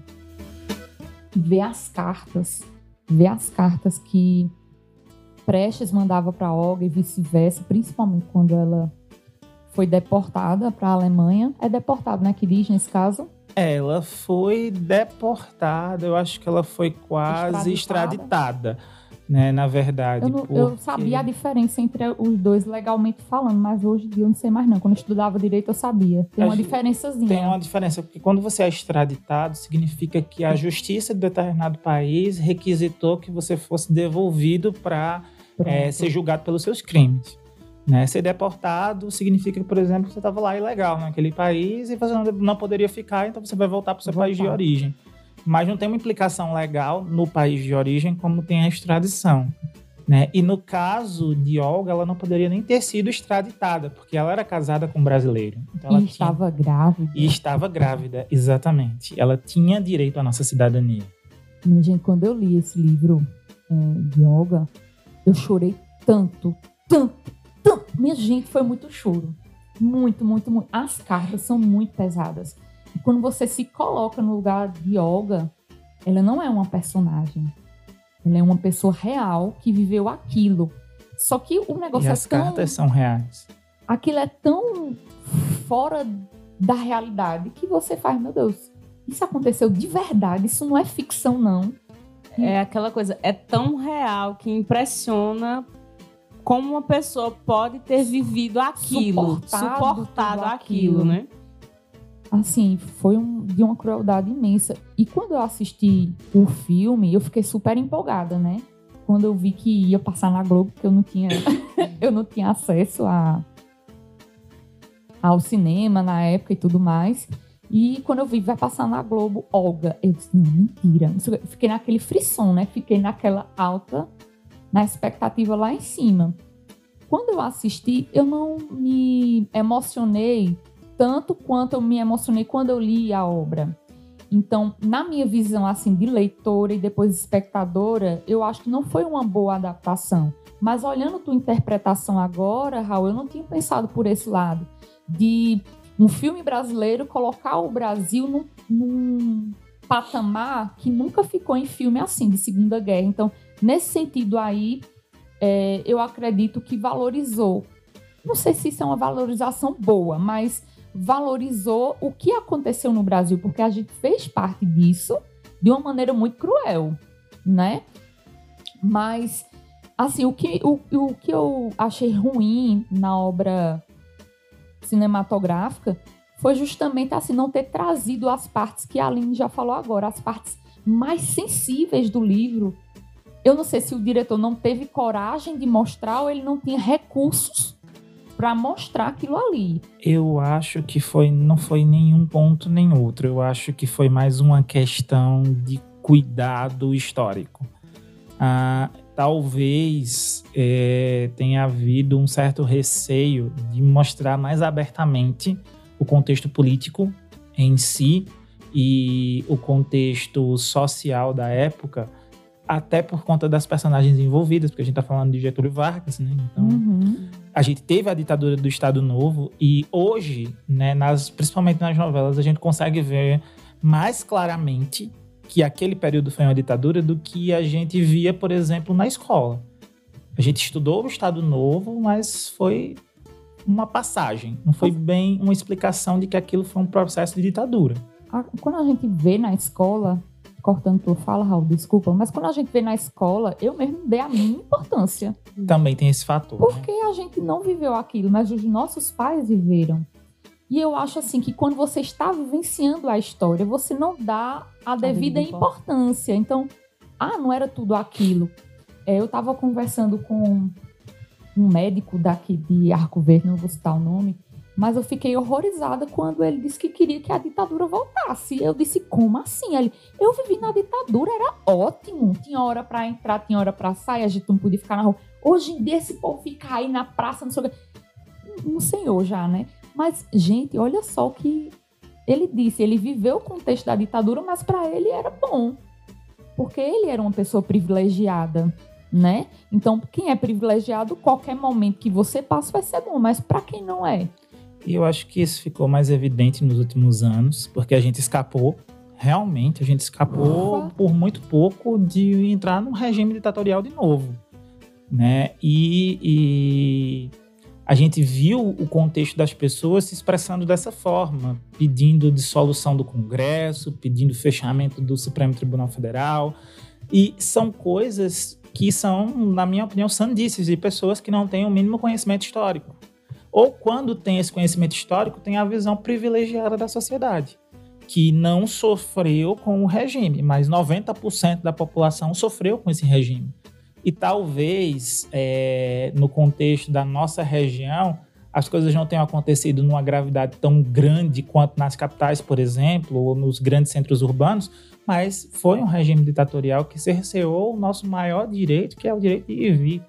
vê as cartas, vê as cartas que Prestes mandava para Olga e vice-versa, principalmente quando ela foi deportada para a Alemanha. É deportada, né? Que diz nesse caso. ela foi deportada, eu acho que ela foi quase Extraditada. extraditada, né, na verdade. Eu, não- eu porque- sabia a diferença entre os dois legalmente falando, mas hoje em dia eu não sei mais não. Quando eu estudava direito eu sabia. Tem A uma gente- diferençazinha. Tem uma diferença, porque quando você é extraditado, significa que a justiça de determinado país requisitou que você fosse devolvido para é, ser julgado pelos seus crimes. Né? Ser deportado significa, por exemplo, que você estava lá ilegal naquele país e você não, não poderia ficar, então você vai voltar para o seu Voltar. país de origem. Mas não tem uma implicação legal no país de origem como tem a extradição. Né? E no caso de Olga, ela não poderia nem ter sido extraditada, porque ela era casada com um brasileiro. Então ela E tinha- estava grávida. e estava grávida, exatamente. Ela tinha direito à nossa cidadania. Minha gente, quando eu li esse livro é, de Olga, eu chorei tanto, tanto, tanto. Minha gente, foi muito choro. Muito, muito, muito. As cartas são muito pesadas. E quando você se coloca no lugar de Olga, ela não é uma personagem. Ela é uma pessoa real que viveu aquilo. Só que o negócio E é as tão cartas são reais. aquilo é tão fora da realidade que você faz, meu Deus, isso aconteceu de verdade, isso não é ficção, não. É aquela coisa, é tão real que impressiona como uma pessoa pode ter vivido aquilo, Suportado suportado, aquilo, aquilo. né? Assim, foi um- de uma crueldade imensa. E quando eu assisti o filme, eu fiquei super empolgada, né? Quando eu vi que ia passar na Globo, porque eu não tinha, eu não tinha acesso a, ao cinema na época e tudo mais. E quando eu vi, vai passar na Globo, Olga. Eu disse, não, mentira. Fiquei naquele frisson, né? Fiquei naquela alta, na expectativa lá em cima. Quando eu assisti, eu não me emocionei tanto quanto eu me emocionei quando eu li a obra. Então, na minha visão assim de leitora e depois espectadora, eu acho que não foi uma boa adaptação. Mas olhando tua interpretação agora, Raul, eu não tinha pensado por esse lado de um filme brasileiro colocar o Brasil num, num patamar que nunca ficou em filme assim de Segunda Guerra. Então, nesse sentido aí, é, eu acredito que valorizou. Não sei se isso é uma valorização boa, mas valorizou o que aconteceu no Brasil, porque a gente fez parte disso de uma maneira muito cruel, né? Mas Assim, o que, o, o que eu achei ruim na obra cinematográfica foi justamente assim, não ter trazido as partes que a Aline já falou agora, as partes mais sensíveis do livro. Eu não sei se o diretor não teve coragem de mostrar ou ele não tinha recursos para mostrar aquilo ali. Eu acho que foi não foi nenhum ponto nem outro. Eu acho que foi mais uma questão de cuidado histórico. Ah, talvez é, tenha havido um certo receio de mostrar mais abertamente o contexto político em si e o contexto social da época, até por conta das personagens envolvidas, porque a gente está falando de Getúlio Vargas, né? Então, Uhum. A gente teve a ditadura do Estado Novo e hoje, né, nas, principalmente nas novelas, a gente consegue ver mais claramente que aquele período foi uma ditadura do que a gente via, por exemplo, na escola. A gente estudou o Estado Novo, mas foi uma passagem, não foi bem uma explicação de que aquilo foi um processo de ditadura. Quando a gente vê na escola, cortando tua fala, Raul, desculpa, mas quando a gente vê na escola, eu mesmo dei a mínima importância. Também tem esse fator. né? Porque a gente não viveu aquilo, mas os nossos pais viveram. E eu acho assim que quando você está vivenciando a história, você não dá a devida devida importância. Então, ah, não era tudo aquilo. É, eu estava conversando com um médico daqui de Arco Verde, não vou citar o nome, mas eu fiquei horrorizada quando ele disse que queria que a ditadura voltasse. Eu disse, como assim? Ele, eu vivi na ditadura, era ótimo. Tinha hora para entrar, tinha hora para sair, a gente não podia ficar na rua. Hoje em dia esse povo fica aí na praça, não sei o quê. Um senhor já, né? Mas, gente, olha só o que ele disse. Ele viveu o contexto da ditadura, mas para ele era bom. Porque ele era uma pessoa privilegiada, né? Então, quem é privilegiado, qualquer momento que você passa vai ser bom. Mas para quem não é? E eu acho que isso ficou mais evidente nos últimos anos, porque a gente escapou, realmente, a gente escapou Ufa. por muito pouco de entrar num regime ditatorial de novo. Né? E, e a gente viu o contexto das pessoas se expressando dessa forma, pedindo dissolução do Congresso, pedindo fechamento do Supremo Tribunal Federal. E são coisas que são, na minha opinião, sandices de pessoas que não têm o mínimo conhecimento histórico ou quando tem esse conhecimento histórico, tem a visão privilegiada da sociedade, que não sofreu com o regime, mas 90% da população sofreu com esse regime. E talvez, é, no contexto da nossa região, as coisas não tenham acontecido numa gravidade tão grande quanto nas capitais, por exemplo, ou nos grandes centros urbanos, mas foi um regime ditatorial que cerceou o nosso maior direito, que é o direito de vir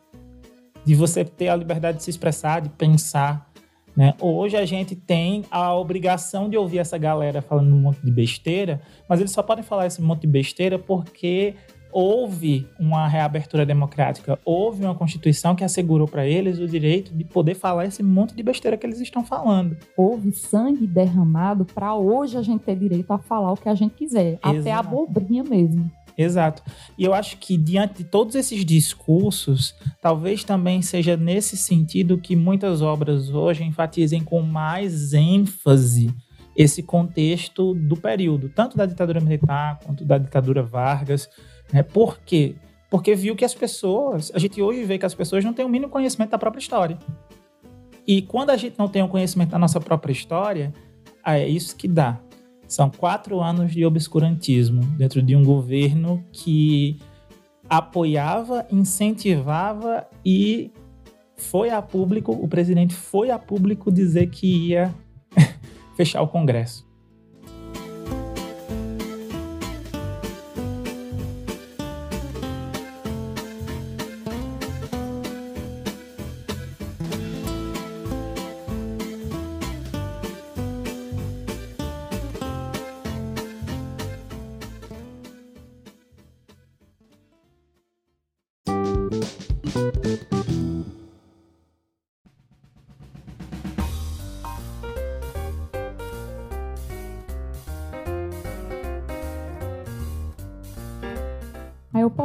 de você ter a liberdade de se expressar, de pensar. Né? Hoje a gente tem a obrigação de ouvir essa galera falando um monte de besteira, mas eles só podem falar esse monte de besteira porque houve uma reabertura democrática, houve uma constituição que assegurou para eles o direito de poder falar esse monte de besteira que eles estão falando. Houve sangue derramado para hoje a gente ter direito a falar o que a gente quiser. Até a Exato. abobrinha mesmo. Exato. E eu acho que diante de todos esses discursos, talvez também seja nesse sentido que muitas obras hoje enfatizem com mais ênfase esse contexto do período, tanto da ditadura militar quanto da ditadura Vargas. Né? Por quê? Porque viu que as pessoas, a gente hoje vê que as pessoas não têm o mínimo conhecimento da própria história. E quando a gente não tem o conhecimento da nossa própria história, é isso que dá. São quatro anos de obscurantismo dentro de um governo que apoiava, incentivava e foi a público, o presidente foi a público dizer que ia fechar o Congresso.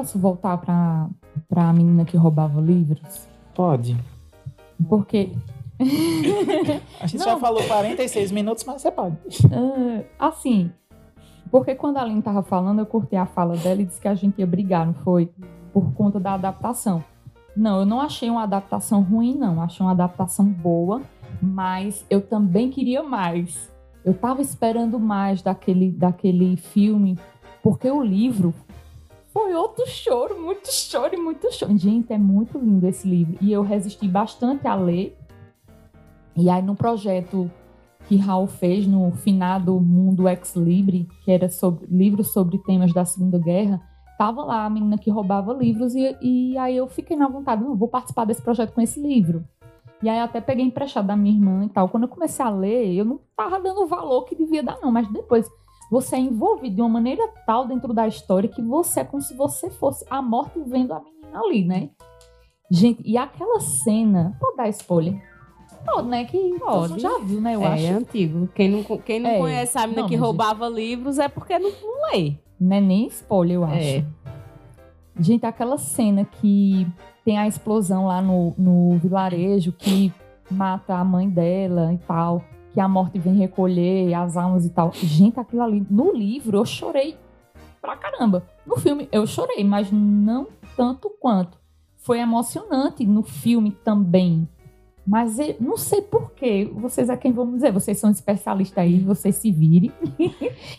Posso voltar para a menina que roubava livros? Pode. Porque A gente Não. já falou 46 minutos, mas você pode. Ah, assim, porque quando a Aline tava falando, eu cortei a fala dela e disse que a gente ia brigar, não foi? Por conta da adaptação. Não, eu não achei uma adaptação ruim, não. Achei uma adaptação boa, mas eu também queria mais. Eu tava esperando mais daquele, daquele filme, porque o livro foi outro choro, muito choro e muito choro. Gente, é muito lindo esse livro. E eu resisti bastante a ler. E aí, no projeto que Raul fez no finado Mundo Ex Libre, que era sobre livros sobre temas da Segunda Guerra, tava lá a menina que roubava livros e, e aí eu fiquei na vontade, não, vou participar desse projeto com esse livro. E aí até peguei emprestado da minha irmã e tal. Quando eu comecei a ler, eu não tava dando o valor que devia dar não, mas depois você é envolvido de uma maneira tal dentro da história que você é como se você fosse a morte vendo a menina ali, né? Gente, e aquela cena, pode dar spoiler? Pode, né? Que Pode. já viu, né? Eu é, acho. é antigo. Quem não, quem não É. conhece a menina que roubava livros é porque não, não lê. Não é nem spoiler, eu acho. É. Gente, aquela cena que tem a explosão lá no, no vilarejo que mata a mãe dela e tal, que a morte vem recolher as almas e tal. Gente, aquilo ali, no livro eu chorei pra caramba. No filme eu chorei, mas não tanto quanto. Foi emocionante no filme também. Mas eu não sei porquê. Vocês é quem me dizer. Vocês são especialistas aí, vocês se virem.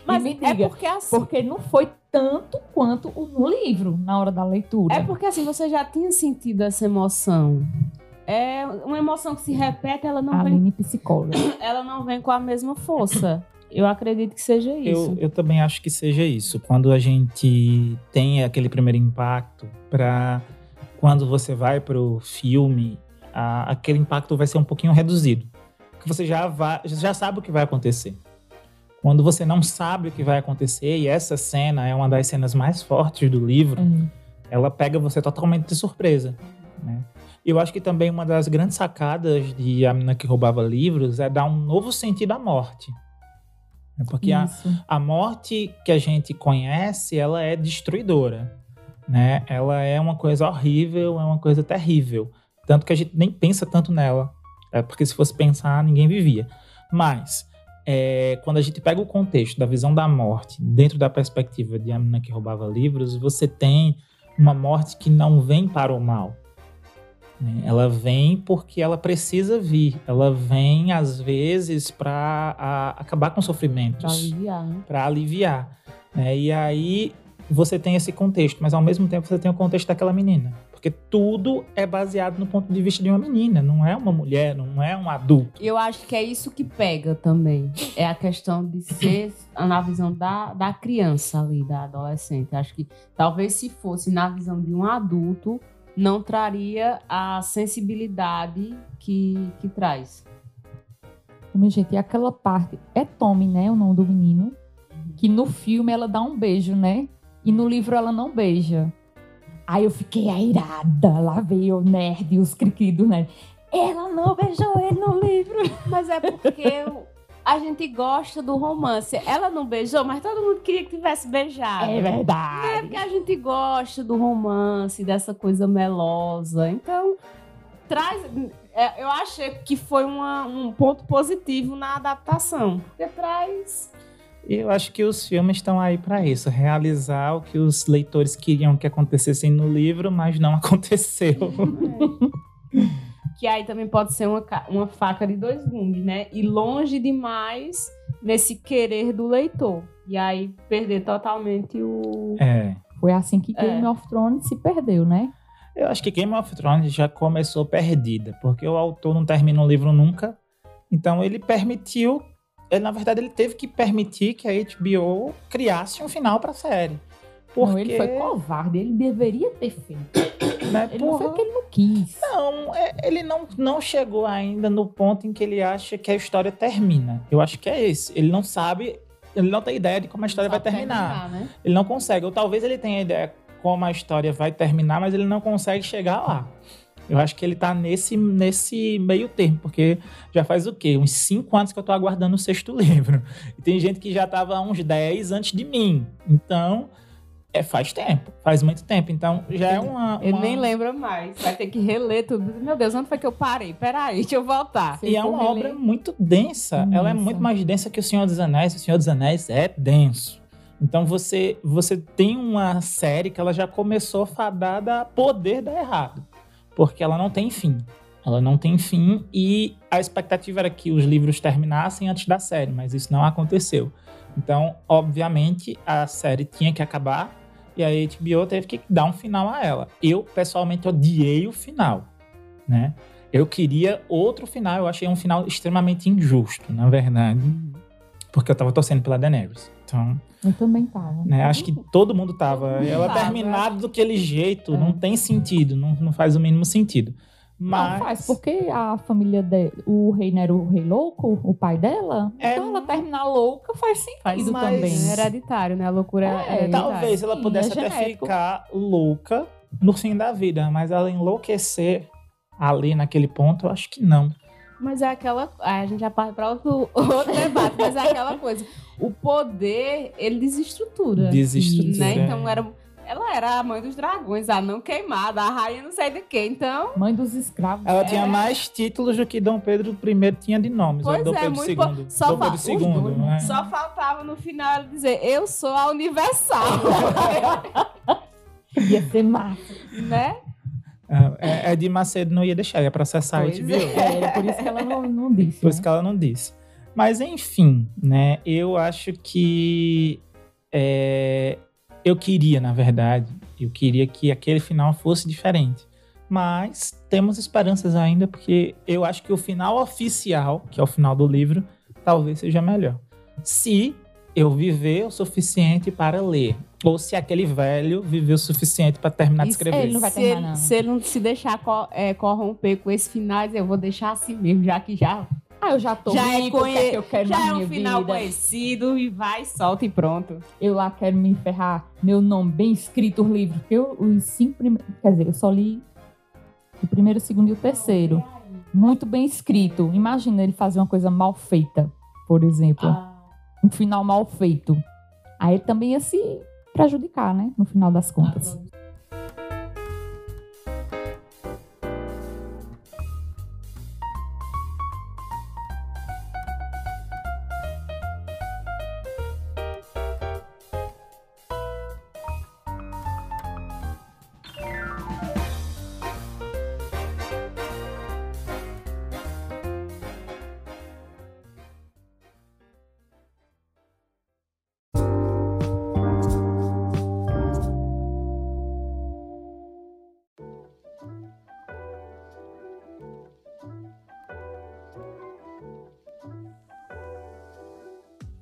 Mas me é diga. porque assim. Porque não foi tanto quanto o no livro, na hora da leitura. É porque assim, você já tinha sentido essa emoção. É uma emoção que se repete, ela não, vem, Aline psicóloga. ela não vem com a mesma força. Eu acredito que seja isso. Eu, eu também acho que seja isso. Quando a gente tem aquele primeiro impacto, para quando você vai pro filme, a- aquele impacto vai ser um pouquinho reduzido. Porque você já, vai, já sabe o que vai acontecer. Quando você não sabe o que vai acontecer, e essa cena é uma das cenas mais fortes do livro, É. ela pega você totalmente de surpresa. Né? Eu acho que também uma das grandes sacadas de A Menina que Roubava Livros é dar um novo sentido à morte. É Porque a, a morte que a gente conhece, ela é destruidora, né? Ela é uma coisa horrível, é uma coisa terrível. Tanto que a gente nem pensa tanto nela. É porque se fosse pensar, ninguém vivia. Mas, é, quando a gente pega o contexto da visão da morte, dentro da perspectiva de a menina que roubava livros, você tem uma morte que não vem para o mal. Né? Ela vem porque ela precisa vir. Ela vem, às vezes, para acabar com sofrimentos aliviar, né? para aliviar. né? E aí você tem esse contexto, mas ao mesmo tempo você tem o contexto daquela menina. Porque tudo é baseado no ponto de vista de uma menina, não é uma mulher, não é um adulto. Eu acho que é isso que pega também. É a questão de ser na visão da, da criança ali, da adolescente. Acho que talvez se fosse na visão de um adulto, não traria a sensibilidade que, que traz. Minha gente, e aquela parte. É Tommy, né? O nome do menino. Que no filme ela dá um beijo, né? E no livro ela não beija. Aí eu fiquei airada. Lá veio o nerd e os criquidos, né? Ela não beijou ele no livro. Mas é porque a gente gosta do romance. Ela não beijou, mas todo mundo queria que tivesse beijado. É É verdade. porque a gente gosta do romance, dessa coisa melosa. Então, traz. é, eu achei que foi uma- um ponto positivo na adaptação. Porque traz. Eu acho que os filmes estão aí para isso, realizar o que os leitores queriam que acontecesse no livro, mas não aconteceu. Que aí também pode ser uma, uma faca de dois gumes, né? E longe demais nesse querer do leitor. E aí perder totalmente o. é. Foi assim que É. Game of Thrones se perdeu, né? Eu acho que Game of Thrones já começou perdida, porque o autor não termina o livro nunca. Então ele permitiu, ele, na verdade ele teve que permitir que a HBO criasse um final para a série. Porque, Não, ele foi covarde. Ele deveria ter feito. né, Ele não foi porra, porque ele não quis. Não, é- ele não, não chegou ainda no ponto em que ele acha que a história termina. Eu acho que é esse. Ele não sabe, ele não tem ideia de como a história vai Só terminar. né? Ele não consegue. Ou talvez ele tenha ideia como a história vai terminar, mas ele não consegue chegar lá. Eu acho que ele tá nesse, nesse meio termo, porque já faz o quê? Uns cinco anos que eu tô aguardando o sexto livro. E tem gente que já tava há uns 10 antes de mim. Então, é, faz tempo, faz muito tempo. Então, já é uma. Ele uma- nem lembra mais. Vai ter que reler tudo. Meu Deus, onde foi que eu parei? Peraí, deixa eu voltar. Se E é uma reler- obra muito densa. Ela é muito mais densa que O Senhor dos Anéis. O Senhor dos Anéis é denso. Então você, você tem uma série que ela já começou fadada a poder dar errado. porque ela não tem fim. Ela não tem fim e a expectativa era que os livros terminassem antes da série, mas isso não aconteceu. Então, obviamente, a série tinha que acabar e a HBO teve que dar um final a ela. Eu, pessoalmente, odiei o final, né? Eu queria outro final, eu achei um final extremamente injusto, na verdade, porque eu tava torcendo pela Daenerys. Então, Eu também tava. né, acho que todo mundo tava. Ela terminada daquele jeito, É. não tem sentido, não, não faz o mínimo sentido. Mas Não faz, porque a família dele, o rei não era o rei louco, o pai dela. É, então ela terminar louca faz sentido Mas também. É hereditário, né? A loucura É, é, hereditária. Talvez ela Sim, pudesse é até genético. ficar louca no fim da vida, mas ela enlouquecer ali naquele ponto, eu acho que não. Mas é aquela. ah, A gente já parte para outro, outro debate, mas é aquela coisa. O poder, ele desestrutura. Desestrutura. Né? Então era. Ela era a mãe dos dragões, a não queimada, a rainha não sei de quê. Então, Mãe dos escravos. Ela É. tinha mais títulos do que Dom Pedro I tinha de nomes. Pois ou Dom é, Pedro muito II. Só Dom fa- Pedro II, dois, não é? só faltava no final ela dizer: Eu sou a universal. Ia ser massa. né? É, é de Macedo não ia deixar, ia processar a Pois HBO. é. É, por isso que ela não, não disse. Por isso né? que ela não disse. Mas enfim, né? Eu acho que é, eu queria, na verdade, eu queria que aquele final fosse diferente. Mas temos esperanças ainda, porque eu acho que o final oficial, que é o final do livro, talvez seja melhor. Se eu viver o suficiente para ler. Ou se aquele velho viveu o suficiente para terminar de escrever. ele não vai se, terminar, ele, não. se ele não se deixar co- é, corromper com esse final, eu vou deixar assim mesmo, já que já, Ah, eu já tô já, é, rico, é conhe- que eu quero já na é um minha final vida? conhecido e vai, solta e pronto. Eu lá quero me ferrar. Meu nome bem escrito, os livros. Porque eu, os cinco primeiros... Quer dizer, eu só li o primeiro, o segundo e o terceiro. Muito bem escrito. Imagina ele fazer uma coisa mal feita, por exemplo. Ah. Um final mal feito. Aí ele também ia se prejudicar, né? No final das contas.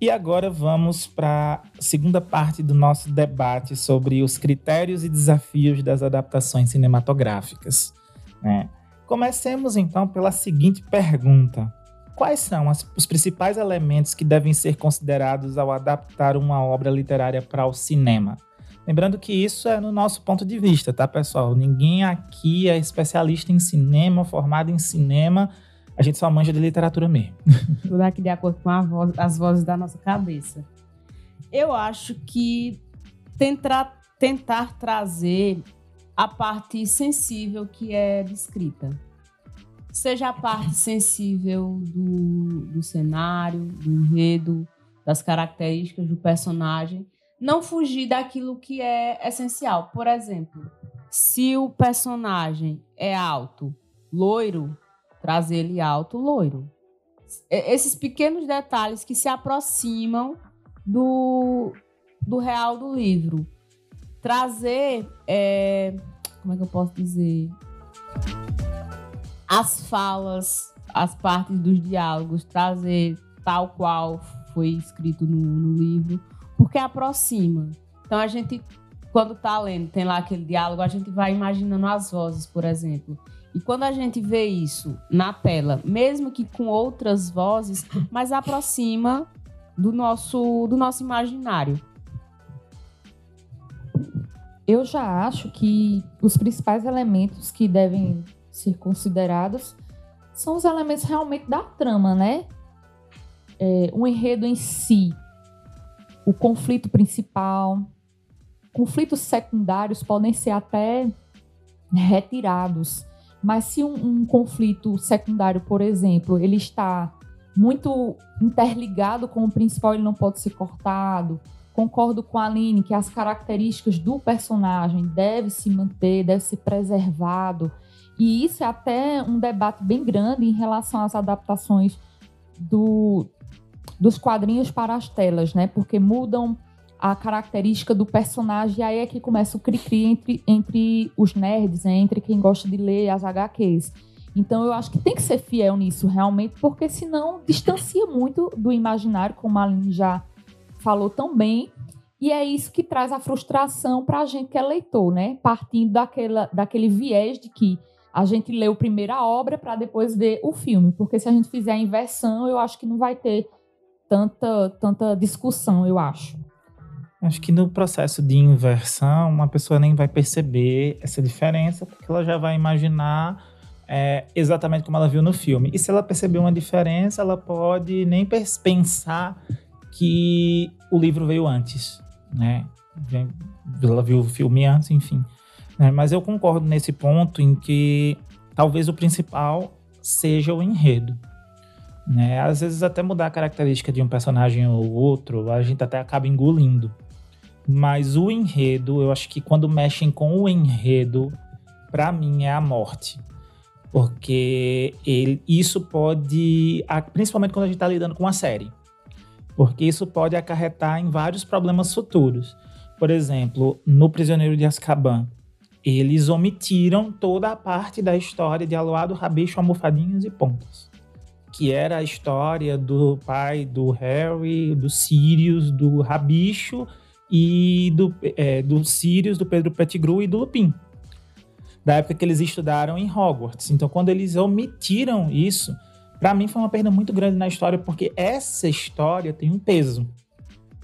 E agora vamos para a segunda parte do nosso debate sobre os critérios e desafios das adaptações cinematográficas. né? Comecemos então pela seguinte pergunta: Quais são as- os principais elementos que devem ser considerados ao adaptar uma obra literária para o cinema? Lembrando que isso é no nosso ponto de vista, tá, pessoal? Ninguém aqui é especialista em cinema, formado em cinema. A gente só manja de literatura mesmo. Tudo aqui de acordo com voz- as vozes da nossa cabeça. Eu acho que tentar, tentar trazer a parte sensível que é descrita. Seja a parte sensível do, do cenário, do enredo, das características do personagem. Não fugir daquilo que é essencial. Por exemplo, se o personagem é alto, loiro, trazer ele alto, loiro esses pequenos detalhes que se aproximam do, do real do livro. Trazer, é, como é que eu posso dizer? As falas, as partes dos diálogos, trazer tal qual foi escrito no, no livro, porque aproxima. Então a gente, quando tá lendo, tem lá aquele diálogo, a gente vai imaginando as vozes, por exemplo. E quando a gente vê isso na tela, mesmo que com outras vozes, mas aproxima do nosso, do nosso imaginário. Eu já acho que os principais elementos que devem ser considerados são os elementos realmente da trama, né? É, o enredo em si, o conflito principal, conflitos secundários podem ser até retirados, mas se um, um conflito secundário, por exemplo, ele está muito interligado com o principal, ele não pode ser cortado. Concordo com a Aline que as características do personagem devem se manter, deve ser preservado. E isso é até um debate bem grande em relação às adaptações do, dos quadrinhos para as telas, né? Porque mudam a característica do personagem, e aí é que começa o cri-cri entre, entre os nerds, né? entre quem gosta de ler as HQs. Então eu acho que tem que ser fiel nisso realmente, porque senão distancia muito do imaginário, como a Aline já falou tão bem. E é isso que traz a frustração para a gente que é leitor, né? Partindo daquela, daquele viés de que a gente lê a primeira obra para depois ver o filme. Porque se a gente fizer a inversão, eu acho que não vai ter tanta, tanta discussão, eu acho. Acho que no processo de inversão, uma pessoa nem vai perceber essa diferença, porque ela já vai imaginar é, exatamente como ela viu no filme. E se ela perceber uma diferença, ela pode nem pensar que o livro veio antes, né? Ela viu o filme antes, enfim. Né? Mas eu concordo nesse ponto em que talvez o principal seja o enredo. Né? Às vezes até mudar a característica de um personagem ou outro, a gente até acaba engolindo. Mas o enredo, eu acho que quando mexem com o enredo, para mim é a morte. Porque ele, isso pode, principalmente quando a gente está lidando com uma série, porque isso pode acarretar em vários problemas futuros. Por exemplo, no Prisioneiro de Azkaban, eles omitiram toda a parte da história de Aluado, Rabicho, Almofadinhos e Pontas que era a história do pai do Harry, do Sirius, do Rabicho e do, é, do Sirius, do Pedro Pettigrew e do Lupin. Da época que eles estudaram em Hogwarts. Então, quando eles omitiram isso, para mim foi uma perda muito grande na história, porque essa história tem um peso.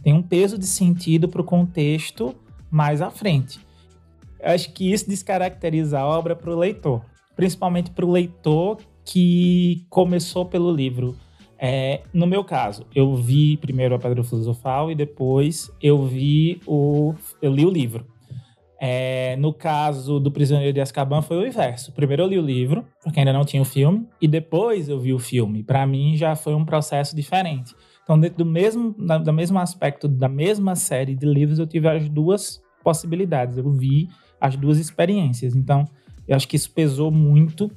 Tem um peso de sentido para o contexto mais à frente. Eu acho que isso descaracteriza a obra para o leitor. Principalmente para o leitor que começou pelo livro. É, no meu caso, eu vi primeiro a Pedra Filosofal e depois eu vi o. Eu li o livro. É, no caso do Prisioneiro de Azkaban foi o inverso. Primeiro eu li o livro, porque ainda não tinha o filme, e depois eu vi o filme. Para mim já foi um processo diferente. Então, dentro do mesmo, do mesmo aspecto da mesma série de livros, eu tive as duas possibilidades. Eu vi as duas experiências. Então, eu acho que isso pesou muito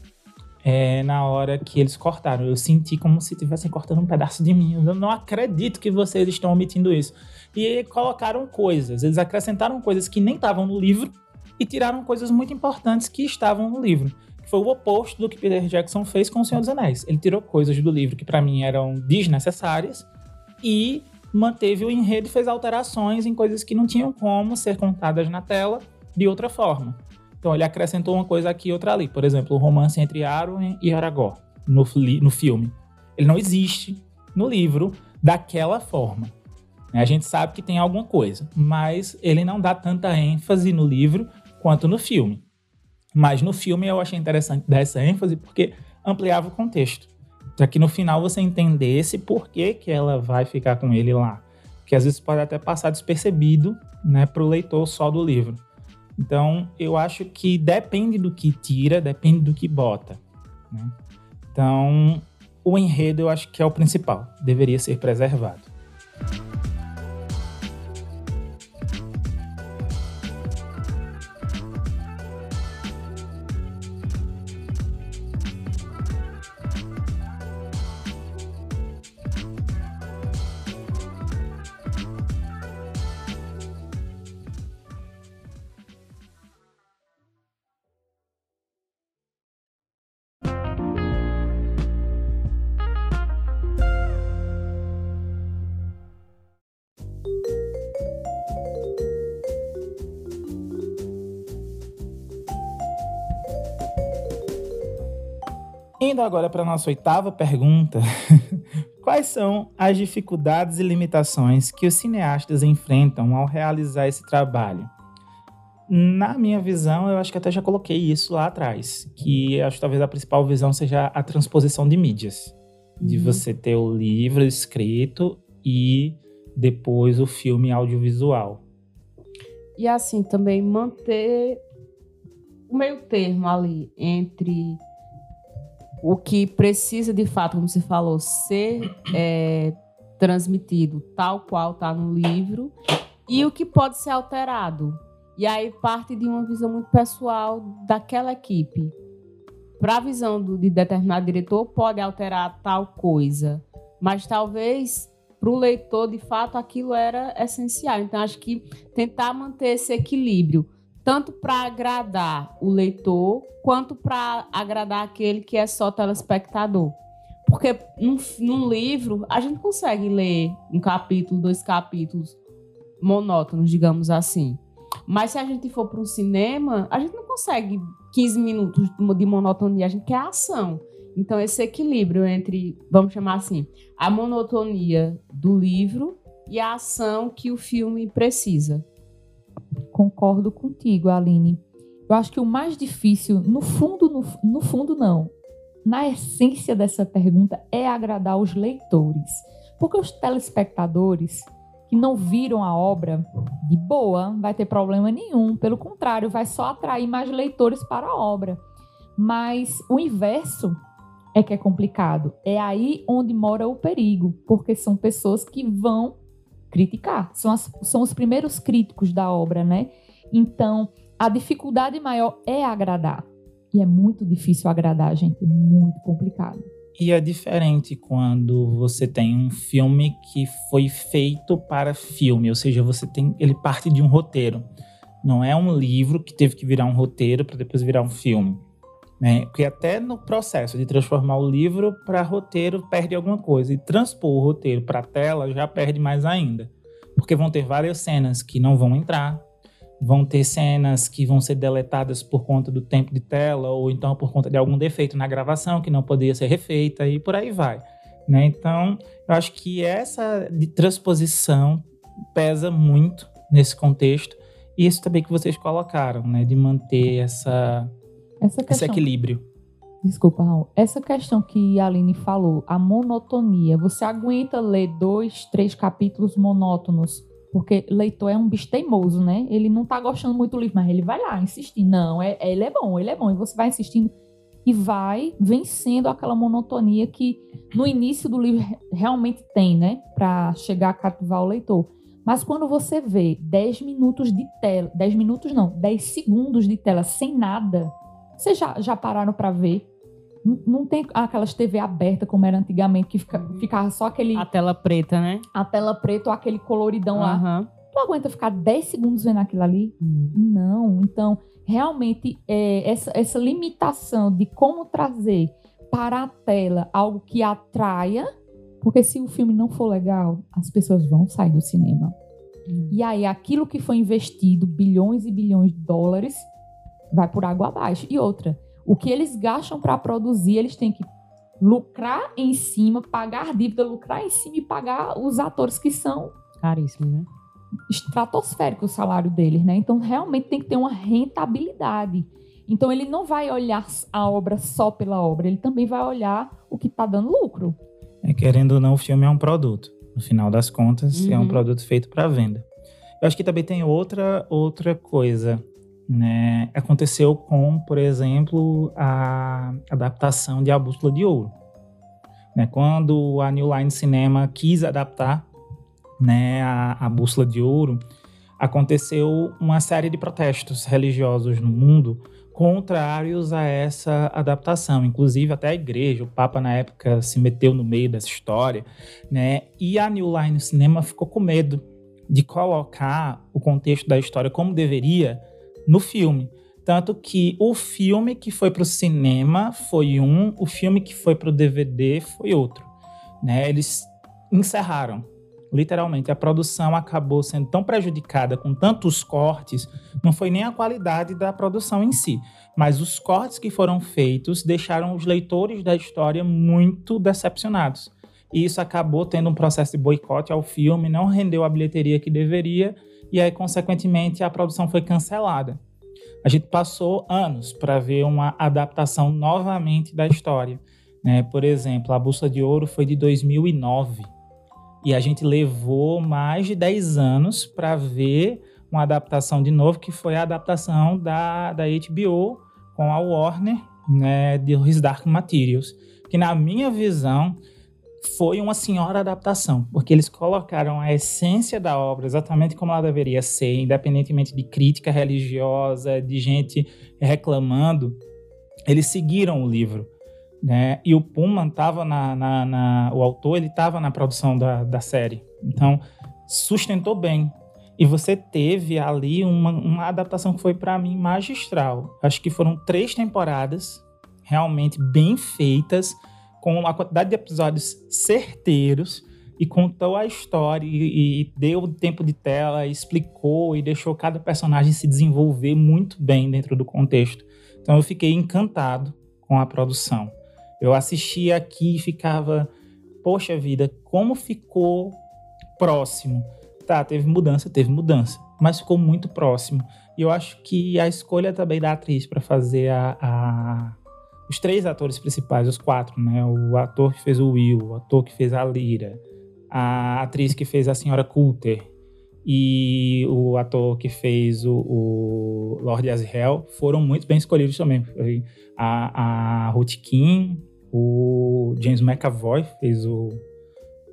é, na hora que eles cortaram. Eu senti como se estivessem cortando um pedaço de mim. Eu não acredito que vocês estão omitindo isso. E colocaram coisas, eles acrescentaram coisas que nem estavam no livro e tiraram coisas muito importantes que estavam no livro. Foi o oposto do que Peter Jackson fez com O Senhor dos Anéis. Ele tirou coisas do livro que para mim eram desnecessárias e manteve o enredo e fez alterações em coisas que não tinham como ser contadas na tela de outra forma. Então ele acrescentou uma coisa aqui e outra ali. Por exemplo, o romance entre Arwen e Aragorn no, no filme. Ele não existe no livro daquela forma. A gente sabe que tem alguma coisa, mas ele não dá tanta ênfase no livro quanto no filme. Mas no filme eu achei interessante dar essa ênfase porque ampliava o contexto. Para que no final você entendesse por que, que ela vai ficar com ele lá. Que às vezes pode até passar despercebido né, para o leitor só do livro. Então, eu acho que depende do que tira, depende do que bota. Né? Então, o enredo eu acho que é o principal, deveria ser preservado. Indo agora para a nossa oitava pergunta. Quais são as dificuldades e limitações que os cineastas enfrentam ao realizar esse trabalho? Na minha visão, eu acho que até já coloquei isso lá atrás, que acho que talvez a principal visão seja a transposição de mídias. De uhum. você ter o livro escrito e depois o filme audiovisual. E assim, também manter o meio termo ali entre o que precisa de fato, como você falou, ser é, transmitido tal qual está no livro e o que pode ser alterado. E aí parte de uma visão muito pessoal daquela equipe. para a visão do, de determinado diretor, pode alterar tal coisa, mas talvez para o leitor, de fato, aquilo era essencial. Então, acho que tentar manter esse equilíbrio, tanto para agradar o leitor, quanto para agradar aquele que é só telespectador. Porque num, num, livro, a gente consegue ler um capítulo, dois capítulos monótonos, digamos assim. Mas se a gente for para um cinema, a gente não consegue 15 minutos de monotonia, a gente quer ação. Então, esse equilíbrio entre, vamos chamar assim, a monotonia do livro e a ação que o filme precisa. Concordo contigo, Aline. Eu acho que o mais difícil, no fundo, no, no fundo, não. Na essência dessa pergunta é agradar os leitores. Porque os telespectadores que não viram a obra, de boa, vai ter problema nenhum. Pelo contrário, vai só atrair mais leitores para a obra. Mas o inverso é que é complicado. É aí onde mora o perigo, porque são pessoas que vão criticar, são, as, são os primeiros críticos da obra, né? Então, a dificuldade maior é agradar. E é muito difícil agradar, gente, é muito complicado. E é diferente quando você tem um filme que foi feito para filme, ou seja, você tem ele parte de um roteiro. Não é um livro que teve que virar um roteiro para depois virar um filme. Né? Porque até no processo de transformar o livro para roteiro perde alguma coisa. E transpor o roteiro para tela já perde mais ainda. Porque vão ter várias cenas que não vão entrar, vão ter cenas que vão ser deletadas por conta do tempo de tela, ou então por conta de algum defeito na gravação que não poderia ser refeita, e por aí vai. Né? Então, eu acho que essa de transposição pesa muito nesse contexto. E isso também que vocês colocaram, né? De manter essa essa questão, Esse equilíbrio. Desculpa, Raul. Essa questão que a Aline falou, a monotonia. Você aguenta ler dois, três capítulos monótonos? Porque leitor é um bicho teimoso, né? Ele não tá gostando muito do livro, mas ele vai lá insistir. Não, é, ele é bom, ele é bom. E você vai insistindo e vai vencendo aquela monotonia que no início do livro realmente tem, né? Para chegar a cativar o leitor. Mas quando você vê 10 minutos de tela, 10 minutos não, 10 segundos de tela sem nada, vocês já, já pararam para ver? Não, não, tem aquelas TV aberta como era antigamente, que fica, uhum. ficava só aquele. A tela preta, né? A tela preta ou aquele coloridão uhum. lá. Tu aguenta ficar 10 segundos vendo aquilo ali? Uhum. Não. Então, realmente, é, essa, essa limitação de como trazer para a tela algo que atraia, porque se o filme não for legal, as pessoas vão sair do cinema. Uhum. E aí, aquilo que foi investido, bilhões e bilhões de dólares, vai por água abaixo. E outra, o que eles gastam para produzir, eles têm que lucrar em cima, pagar dívida, lucrar em cima e pagar os atores que são caríssimos, né? Estratosférico o salário deles, né? Então realmente tem que ter uma rentabilidade. Então ele não vai olhar a obra só pela obra, ele também vai olhar o que está dando lucro. É, querendo ou não, o filme é um produto. No final das contas, uhum. é um uhum. produto feito para venda. Eu acho que também tem outra outra coisa né? Aconteceu com, por exemplo, a adaptação de A Bússola de Ouro. Né? Quando a New Line Cinema quis adaptar né, a, a Bússola de Ouro, aconteceu uma série de protestos religiosos no mundo contrários a essa adaptação. Inclusive, até a igreja, o Papa na época se meteu no meio dessa história, né? E a New Line Cinema ficou com medo de colocar o contexto da história como deveria no filme. Tanto que o filme que foi para o cinema foi um, o filme que foi para o DVD foi outro. Né? Eles encerraram. Literalmente, a produção acabou sendo tão prejudicada com tantos cortes, não foi nem a qualidade da produção em si, mas os cortes que foram feitos deixaram os leitores da história muito decepcionados. E isso acabou tendo um processo de boicote ao filme, não rendeu a bilheteria que deveria, e aí, consequentemente, a produção foi cancelada. A gente passou anos para ver uma adaptação novamente da história. Né? Por exemplo, A Bússola de Ouro foi de 2009 e a gente levou mais de 10 anos para ver uma adaptação de novo, que foi a adaptação da, da HBO com a Warner, né, de His Dark Materials, que na minha visão foi uma senhora adaptação, porque eles colocaram a essência da obra exatamente como ela deveria ser, independentemente de crítica religiosa, de gente reclamando. eles seguiram o livro. Né? E o Pullman estava na, na, na, O autor ele estava na produção da, da série. Então, sustentou bem. E você teve ali uma, uma adaptação que foi, para mim, magistral. Acho que foram três temporadas realmente bem feitas, com uma quantidade de episódios certeiros e contou a história e, e deu tempo de tela, explicou e deixou cada personagem se desenvolver muito bem dentro do contexto. Então eu fiquei encantado com a produção. Eu assistia aqui e ficava, poxa vida, como ficou próximo. Tá, teve mudança, teve mudança, mas ficou muito próximo. E eu acho que a escolha também da atriz para fazer a, a, os três atores principais, os quatro, né? O ator que fez o Will, o ator que fez a Lyra, a atriz que fez a senhora Coulter e o ator que fez o, o Lord Asriel foram muito bem escolhidos também. A, a Ruth King, o James McAvoy fez o,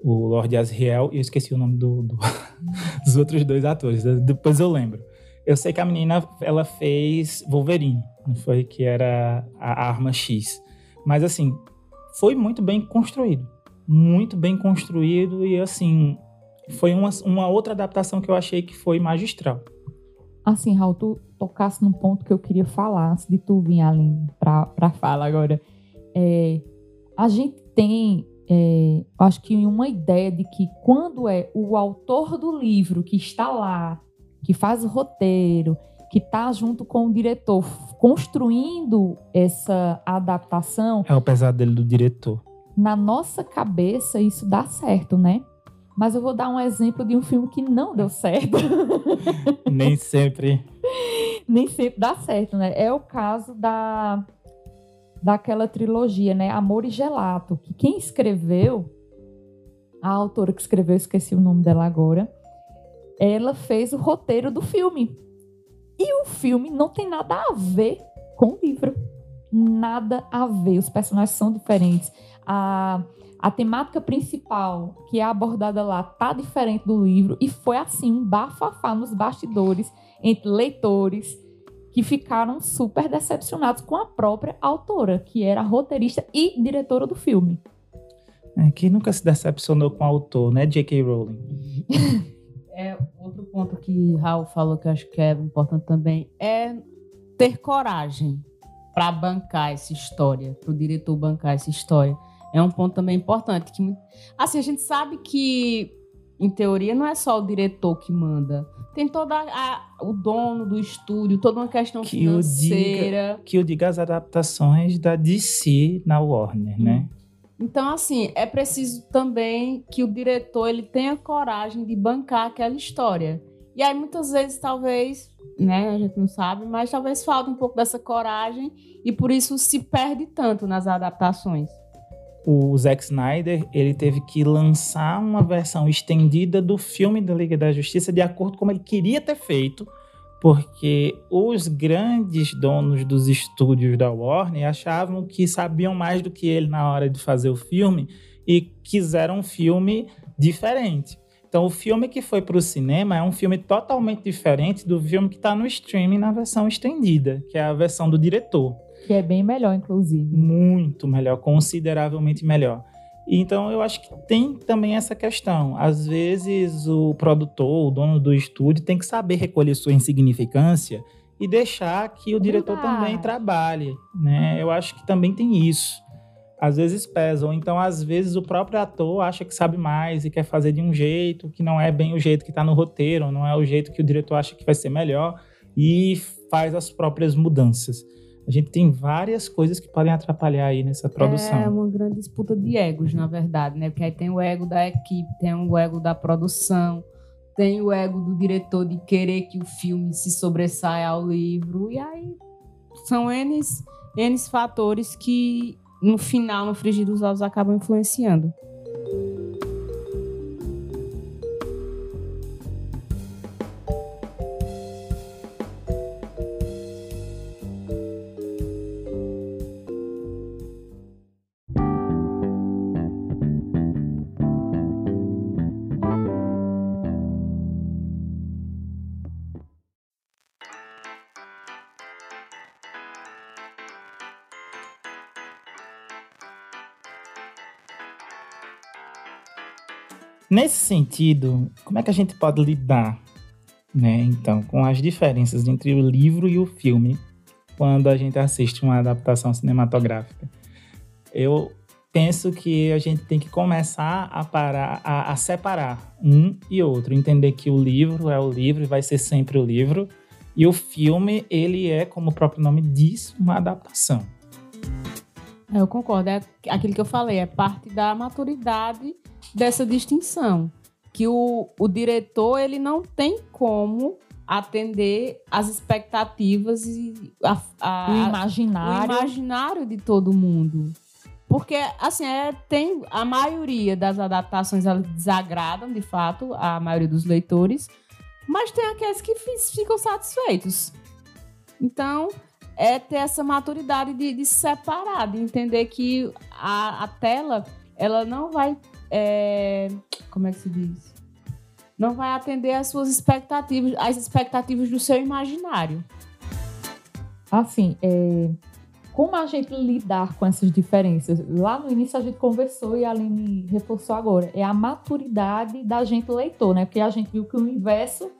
o Lord Asriel e eu esqueci o nome do, do dos outros dois atores. Depois eu lembro. Eu sei que a menina ela fez Wolverine, não foi que era a arma X. Mas assim, foi muito bem construído muito bem construído e assim foi uma, uma outra adaptação que eu achei que foi magistral. Assim, Raul, tu tocasse num ponto que eu queria falar antes de tu vir, Aline, para a fala agora. É, a gente tem, é, acho que uma ideia de que quando é o autor do livro que está lá, que faz o roteiro, que está junto com o diretor construindo essa adaptação. É o pesadelo do diretor na nossa cabeça isso dá certo, né? Mas eu vou dar um exemplo de um filme que não deu certo. Nem sempre. Nem sempre dá certo, né? É o caso da daquela trilogia, né? Amor e Gelato, que quem escreveu, a autora que escreveu, esqueci o nome dela agora, ela fez o roteiro do filme. E o filme não tem nada a ver com o livro. Nada a ver. Os personagens são diferentes a, a temática principal que é abordada lá tá diferente do livro e foi assim um bafafá nos bastidores entre leitores que ficaram super decepcionados com a própria autora, que era roteirista e diretora do filme. É, quem nunca se decepcionou com o autor, né, J.K. Rowling? é, outro ponto que Raul falou que eu acho que é importante também é ter coragem para bancar essa história, para o diretor bancar essa história é um ponto também importante. Que, assim, a gente sabe que, em teoria, não é só o diretor que manda. Tem todo o dono do estúdio, toda uma questão que financeira. Eu diga, que eu diga as adaptações da DC na Warner, hum. né? Então, assim, é preciso também que o diretor ele tenha coragem de bancar aquela história. E aí, muitas vezes, talvez, né, a gente não sabe, mas talvez falte um pouco dessa coragem e por isso se perde tanto nas adaptações o Zack Snyder ele teve que lançar uma versão estendida do filme da Liga da Justiça de acordo com como ele queria ter feito, porque os grandes donos dos estúdios da Warner achavam que sabiam mais do que ele na hora de fazer o filme e quiseram um filme diferente. Então, o filme que foi para o cinema é um filme totalmente diferente do filme que está no streaming na versão estendida, que é a versão do diretor. Que é bem melhor, inclusive. Muito melhor, consideravelmente melhor. Então eu acho que tem também essa questão. Às vezes o produtor, o dono do estúdio, tem que saber recolher sua insignificância e deixar que o diretor Verdade. também trabalhe, né? Eu acho que também tem isso. Às vezes pesa, ou então às vezes o próprio ator acha que sabe mais e quer fazer de um jeito que não é bem o jeito que está no roteiro, não é o jeito que o diretor acha que vai ser melhor e faz as próprias mudanças a gente tem várias coisas que podem atrapalhar aí nessa produção. É uma grande disputa de egos, na verdade, né? Porque aí tem o ego da equipe, tem o ego da produção, tem o ego do diretor de querer que o filme se sobressaia ao livro, e aí são N, N fatores que no final, no frigir dos ovos, acabam influenciando. Nesse sentido, como é que a gente pode lidar, né, então, com as diferenças entre o livro e o filme quando a gente assiste uma adaptação cinematográfica? Eu penso que a gente tem que começar a parar, a, a separar um e outro, entender que o livro é o livro e vai ser sempre o livro, e o filme, ele é, como o próprio nome diz, uma adaptação. Eu concordo, é aquilo que eu falei, é parte da maturidade dessa distinção. Que o, o diretor, ele não tem como atender as expectativas e a, a, o imaginário. o imaginário de todo mundo. Porque, assim, é, tem a maioria das adaptações elas desagradam, de fato, a maioria dos leitores, mas tem aqueles que ficam satisfeitos. Então, é ter essa maturidade de, de separar, de entender que a, a tela, ela não vai. É, como é que se diz? Não vai atender às suas expectativas, às expectativas do seu imaginário. Assim, é, como a gente lidar com essas diferenças? Lá no início a gente conversou e a Aline reforçou agora. É a maturidade da gente leitor, né? Porque a gente viu que o universo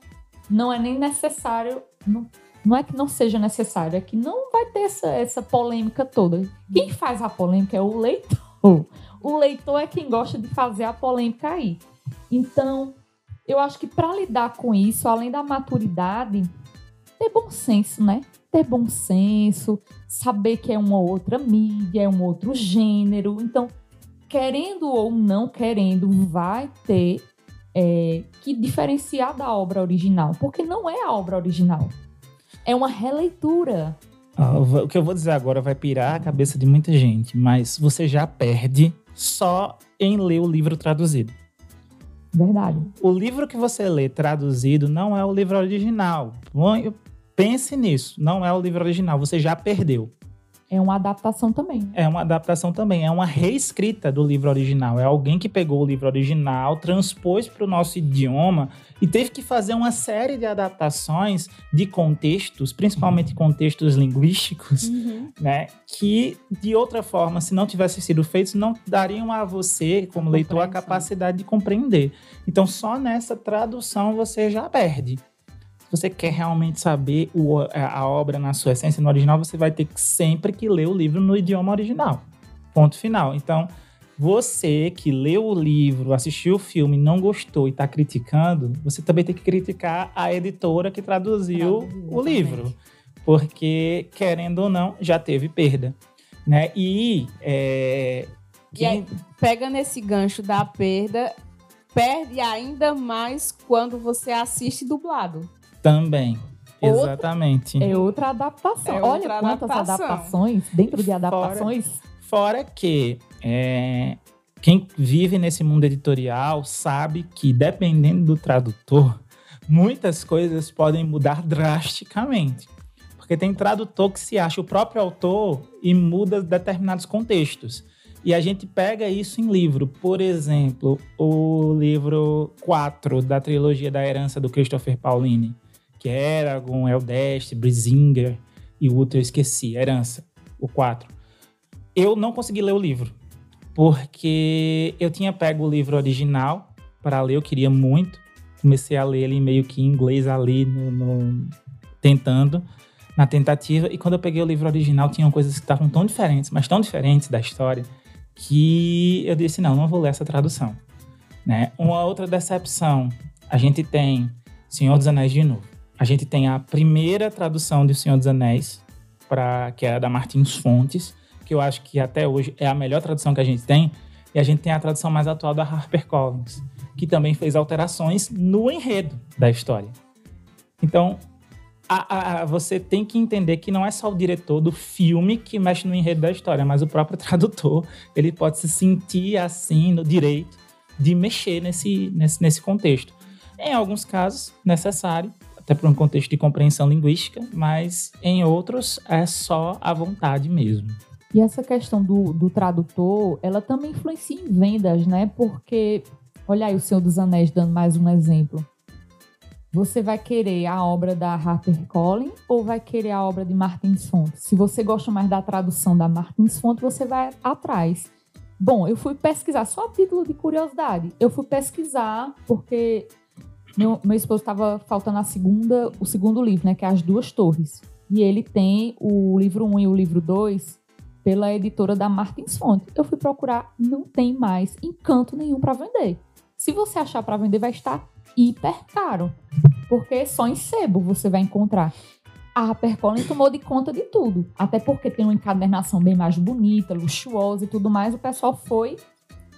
não é nem necessário. Não, não é que não seja necessário, é que não vai ter essa, essa polêmica toda. Quem faz a polêmica é o leitor. O leitor é quem gosta de fazer a polêmica aí. Então, eu acho que para lidar com isso, além da maturidade, ter bom senso, né? Ter bom senso, saber que é uma outra mídia, é um outro gênero. Então, querendo ou não querendo, vai ter é, que diferenciar da obra original, porque não é a obra original. É uma releitura. Ah, o que eu vou dizer agora vai pirar a cabeça de muita gente, mas você já perde só em ler o livro traduzido. Verdade. O livro que você lê traduzido não é o livro original. Pense nisso, não é o livro original, você já perdeu. É uma adaptação também. É uma adaptação também, é uma reescrita do livro original. É alguém que pegou o livro original, transpôs para o nosso idioma e teve que fazer uma série de adaptações de contextos, principalmente contextos linguísticos, uhum. né? Que de outra forma, se não tivessem sido feitos, não dariam a você, como leitor, a capacidade de compreender. Então, só nessa tradução você já perde. Se você quer realmente saber o, a obra na sua essência, no original, você vai ter que sempre que ler o livro no idioma original. Ponto final. Então, você que leu o livro, assistiu o filme, não gostou e está criticando, você também tem que criticar a editora que traduziu Traduziu, o livro. Porque, querendo ou não, já teve perda. Né? E, é, e aí, pega nesse gancho da perda, perde ainda mais quando você assiste dublado. Também. Outra, Exatamente. É outra adaptação. É Olha outra quantas adaptação. adaptações dentro de adaptações. Fora, fora que é, quem vive nesse mundo editorial sabe que, dependendo do tradutor, muitas coisas podem mudar drasticamente. Porque tem tradutor que se acha o próprio autor e muda determinados contextos. E a gente pega isso em livro. Por exemplo, o livro 4 da trilogia da herança do Christopher Pauline que é Eragon, Eldest, Brizinger e o outro eu esqueci, Herança, o 4. Eu não consegui ler o livro, porque eu tinha pego o livro original para ler, eu queria muito. Comecei a ler ele meio que em inglês ali, no, no, tentando, na tentativa. E quando eu peguei o livro original, tinham coisas que estavam tão diferentes, mas tão diferentes da história, que eu disse: não, não vou ler essa tradução. Né? Uma outra decepção, a gente tem Senhor dos Anéis de novo a gente tem a primeira tradução de O Senhor dos Anéis, pra, que é da Martins Fontes, que eu acho que até hoje é a melhor tradução que a gente tem. E a gente tem a tradução mais atual da HarperCollins, que também fez alterações no enredo da história. Então, a, a, você tem que entender que não é só o diretor do filme que mexe no enredo da história, mas o próprio tradutor. Ele pode se sentir assim no direito de mexer nesse, nesse, nesse contexto. Em alguns casos, necessário, até por um contexto de compreensão linguística, mas em outros é só a vontade mesmo. E essa questão do, do tradutor, ela também influencia em vendas, né? Porque, olha aí o Senhor dos Anéis dando mais um exemplo. Você vai querer a obra da HarperCollins ou vai querer a obra de Martins Fontes? Se você gosta mais da tradução da Martins Fontes, você vai atrás. Bom, eu fui pesquisar, só a título de curiosidade. Eu fui pesquisar porque meu, meu esposo estava faltando a segunda, o segundo livro, né? Que é As Duas Torres. E ele tem o livro 1 um e o livro 2 pela editora da Martins Fonte. Eu fui procurar, não tem mais encanto nenhum para vender. Se você achar para vender, vai estar hiper caro, porque só em sebo você vai encontrar. A HarperCollins tomou de conta de tudo, até porque tem uma encadernação bem mais bonita, luxuosa e tudo mais. O pessoal foi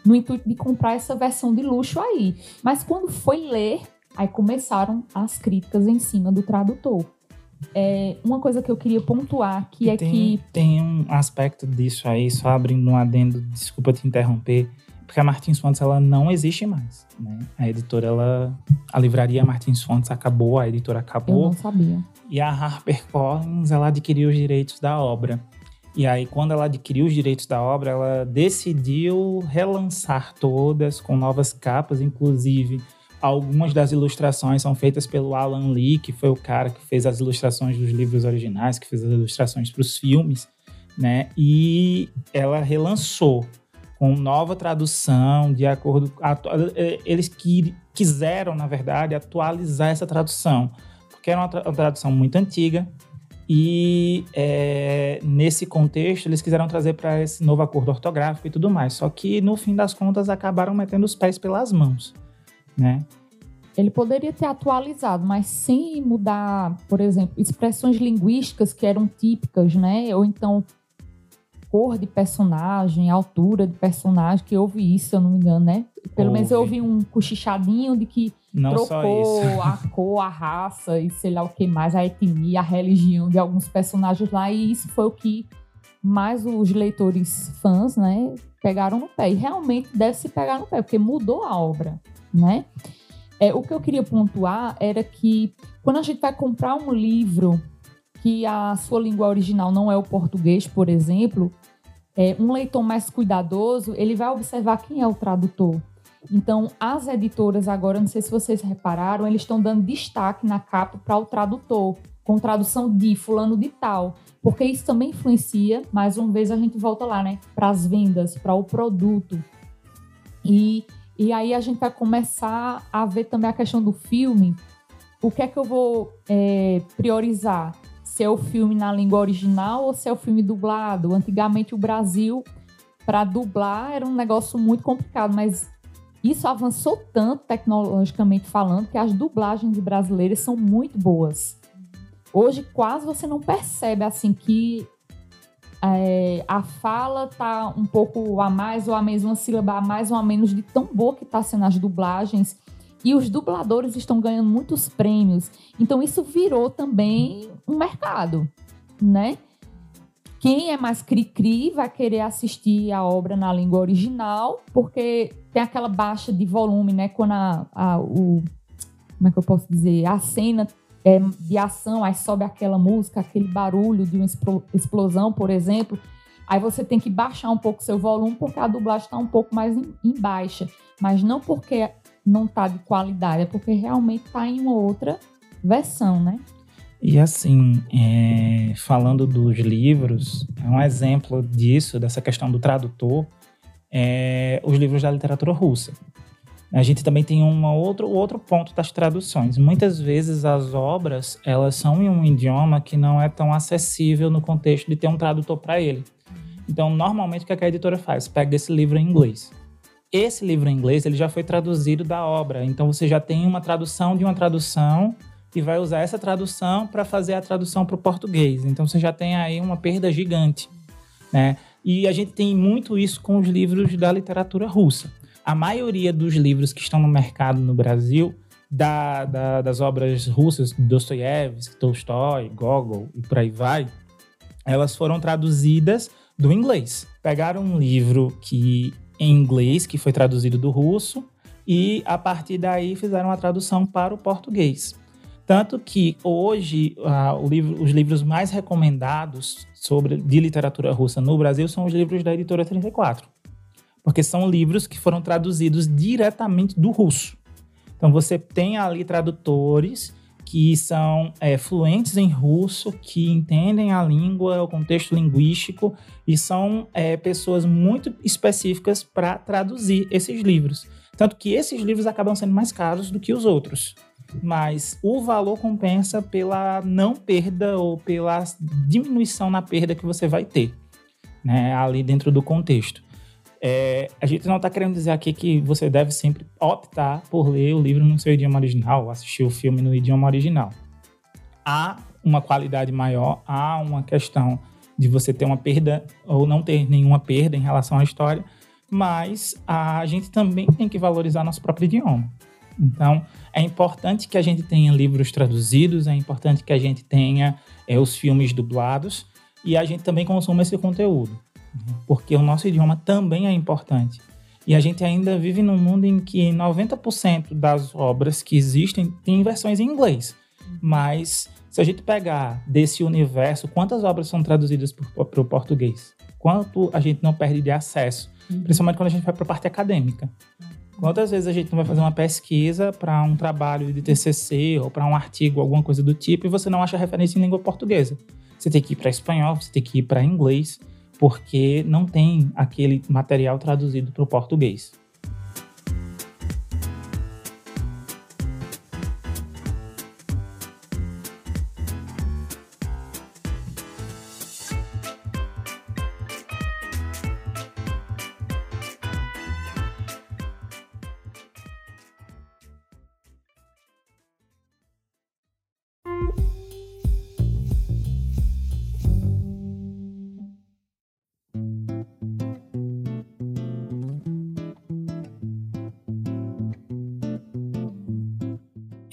no intuito de comprar essa versão de luxo aí. Mas quando foi ler, aí começaram as críticas em cima do tradutor. É, uma coisa que eu queria pontuar que E é tem, que Tem um aspecto disso aí, só abrindo um adendo, desculpa te interromper, porque a Martins Fontes ela não existe mais. Né? A editora, ela, a livraria Martins Fontes acabou, a editora eu acabou. não sabia. E a HarperCollins, ela adquiriu os direitos da obra. E aí, quando ela adquiriu os direitos da obra, ela decidiu relançar todas com novas capas, inclusive algumas das ilustrações são feitas pelo Alan Lee, que foi o cara que fez as ilustrações dos livros originais, que fez as ilustrações para os filmes, né? E ela relançou com nova tradução, de acordo. eh, Eles qui- quiseram, na verdade, atualizar essa tradução porque era uma, tra- uma tradução muito antiga e é, nesse contexto eles quiseram trazer para esse novo acordo ortográfico e tudo mais. Só que no fim das contas acabaram metendo os pés pelas mãos, né? Ele poderia ter atualizado, mas sem mudar, por exemplo, expressões linguísticas que eram típicas, né? Ou então cor de personagem, altura de personagem, que houve isso, se eu não me engano, né? Pelo menos eu Houve. ouvi um cochichadinho de que Não trocou a cor, a raça e sei lá o que mais, a etnia, a religião de alguns personagens lá, e isso foi o que mais os leitores fãs, né, pegaram no pé. E realmente deve se pegar no pé, porque mudou a obra, né? É, o que eu queria pontuar era que quando a gente vai comprar um livro que a sua língua original não é o português, por exemplo, é, um leitor mais cuidadoso, ele vai observar quem é o tradutor. Então, as editoras agora, não sei se vocês repararam, eles estão dando destaque na capa para o tradutor, com tradução de fulano de tal, porque isso também influencia, mais uma vez a gente volta lá, né, para as vendas, para o produto. E, e aí a gente vai começar a ver também a questão do filme. O que é que eu vou é, priorizar? Se é o filme na língua original ou se é o filme dublado? Antigamente o Brasil, para dublar, era um negócio muito complicado, mas isso avançou tanto tecnologicamente falando que as dublagens brasileiras são muito boas. Hoje quase você não percebe assim que é, a fala tá um pouco a mais ou a mesma sílaba a mais ou a menos de tão boa que tá sendo as dublagens. E os dubladores estão ganhando muitos prêmios. Então isso virou também um mercado, né? Quem é mais cri-cri vai querer assistir a obra na língua original, porque tem aquela baixa de volume, né? Quando a, a- o. Como é que eu posso dizer? A cena é de ação, aí sobe aquela música, aquele barulho de uma explo- explosão, por exemplo. Aí você tem que baixar um pouco seu volume, porque a dublagem está um pouco mais em, em baixa. Mas não porque não tá de qualidade, é porque realmente tá em uma outra versão, né? E assim, é, falando dos livros, é um exemplo disso, dessa questão do tradutor, é os livros da literatura russa. A gente também tem uma outro, outro ponto das traduções. Muitas vezes as obras elas são em um idioma que não é tão acessível no contexto de ter um tradutor para ele. Então, normalmente, o que a editora faz? Pega esse livro em inglês. Esse livro em inglês ele já foi traduzido da obra, então você já tem uma tradução de uma tradução e vai usar essa tradução para fazer a tradução para o português. Então você já tem aí uma perda gigante, né? E a gente tem muito isso com os livros da literatura russa. A maioria dos livros que estão no mercado no Brasil, da- da- das obras russas, Dostoiévski, Tolstói, Gogol e por aí vai, elas foram traduzidas do inglês. Pegaram um livro que em inglês que foi traduzido do russo e a partir daí fizeram a tradução para o português. Tanto que hoje livro- os livros mais recomendados sobre de literatura russa no Brasil são os livros da editora 34. Porque são livros que foram traduzidos diretamente do russo. Então você tem ali tradutores que são é, fluentes em russo, que entendem a língua, o contexto linguístico e são é, pessoas muito específicas para traduzir esses livros. Tanto que esses livros acabam sendo mais caros do que os outros. Mas o valor compensa pela não perda ou pela diminuição na perda que você vai ter né, ali dentro do contexto. É, a gente não está querendo dizer aqui que você deve sempre optar por ler o livro no seu idioma original, assistir o filme no idioma original. Há uma qualidade maior, há uma questão de você ter uma perda ou não ter nenhuma perda em relação à história, mas a gente também tem que valorizar nosso próprio idioma. Então, é importante que a gente tenha livros traduzidos, é importante que a gente tenha é, os filmes dublados e a gente também consuma esse conteúdo porque o nosso idioma também é importante. E a gente ainda vive num mundo em que 90% das obras que existem têm versões em inglês. Mas se a gente pegar desse universo, quantas obras são traduzidas para o português? Quanto a gente não perde de acesso? Uhum. Principalmente quando a gente vai para a parte acadêmica. Quantas vezes a gente não vai fazer uma pesquisa para um trabalho de TCC ou para um artigo, alguma coisa do tipo, e você não acha referência em língua portuguesa? Você tem que ir para espanhol, você tem que ir para inglês porque não tem aquele material traduzido para o português.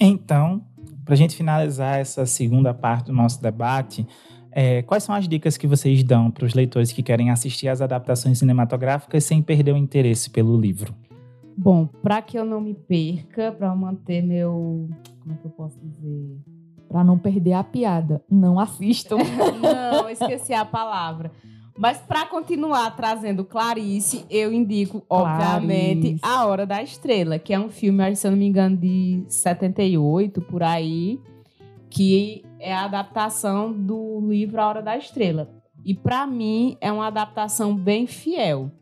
Então, para a gente finalizar essa segunda parte do nosso debate, é, quais são as dicas que vocês dão para os leitores que querem assistir às adaptações cinematográficas sem perder o interesse pelo livro? Bom, para que eu não me perca, para manter meu. Como é que eu posso dizer? Para não perder a piada, não assistam. não, esqueci a palavra. Mas para continuar trazendo Clarice, eu indico, obviamente, A Hora da Estrela, que é um filme, se eu não me engano, de 78, por aí, que é a adaptação do livro A Hora da Estrela. E para mim é uma adaptação bem fiel.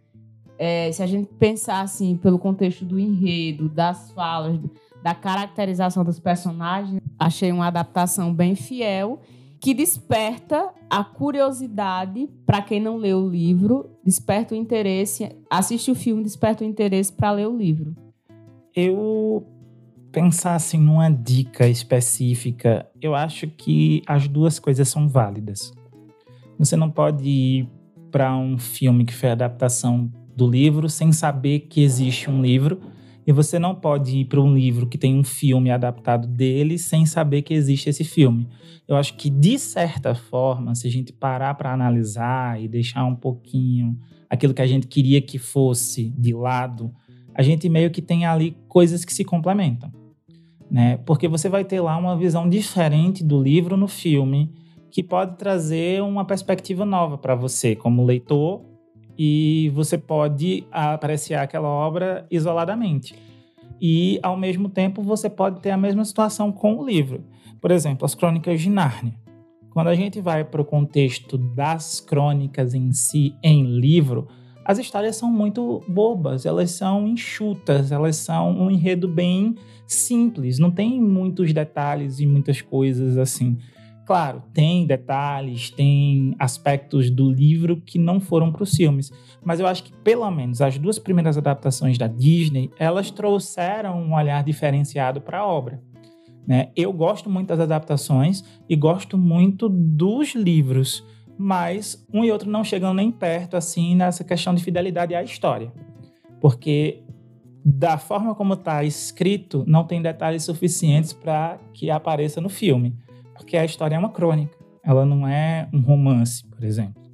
É, se a gente pensar assim, pelo contexto do enredo, das falas, da caracterização dos personagens, achei uma adaptação bem fiel que desperta a curiosidade para quem não leu o livro, desperta o interesse, assiste o filme, desperta o interesse para ler o livro. Eu pensar assim numa dica específica, eu acho que as duas coisas são válidas. Você não pode ir para um filme que foi adaptação do livro sem saber que existe um livro e você não pode ir para um livro que tem um filme adaptado dele sem saber que existe esse filme. Eu acho que, de certa forma, se a gente parar para analisar e deixar um pouquinho aquilo que a gente queria que fosse de lado, a gente meio que tem ali coisas que se complementam. Né? Porque você vai ter lá uma visão diferente do livro no filme, que pode trazer uma perspectiva nova para você, como leitor e você pode apreciar aquela obra isoladamente. E, ao mesmo tempo, você pode ter a mesma situação com o livro. Por exemplo, as Crônicas de Nárnia. Quando a gente vai para o contexto das crônicas em si, em livro, as histórias são muito bobas, elas são enxutas, elas são um enredo bem simples, não tem muitos detalhes e muitas coisas assim. Claro, tem detalhes, tem aspectos do livro que não foram para os filmes, mas eu acho que pelo menos as duas primeiras adaptações da Disney, elas trouxeram um olhar diferenciado para a obra. Né? Eu gosto muito das adaptações e gosto muito dos livros, mas um e outro não chegam nem perto assim nessa questão de fidelidade à história, porque da forma como está escrito, não tem detalhes suficientes para que apareça no filme porque a história é uma crônica, ela não é um romance, por exemplo.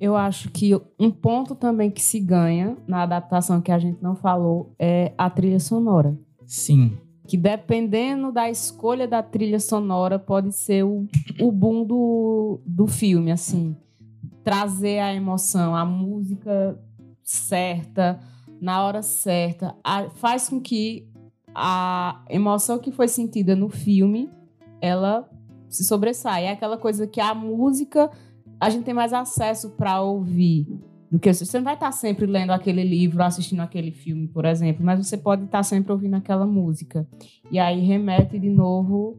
Eu acho que um ponto também que se ganha na adaptação que a gente não falou é a trilha sonora. Sim. Que dependendo da escolha da trilha sonora, pode ser o, o boom do, do filme, assim. Trazer a emoção, a música certa, na hora certa, a, faz com que a emoção que foi sentida no filme ela se sobressai. É aquela coisa que a música a gente tem mais acesso para ouvir do que você não vai estar sempre lendo aquele livro, assistindo aquele filme, por exemplo, mas você pode estar sempre ouvindo aquela música. E aí remete de novo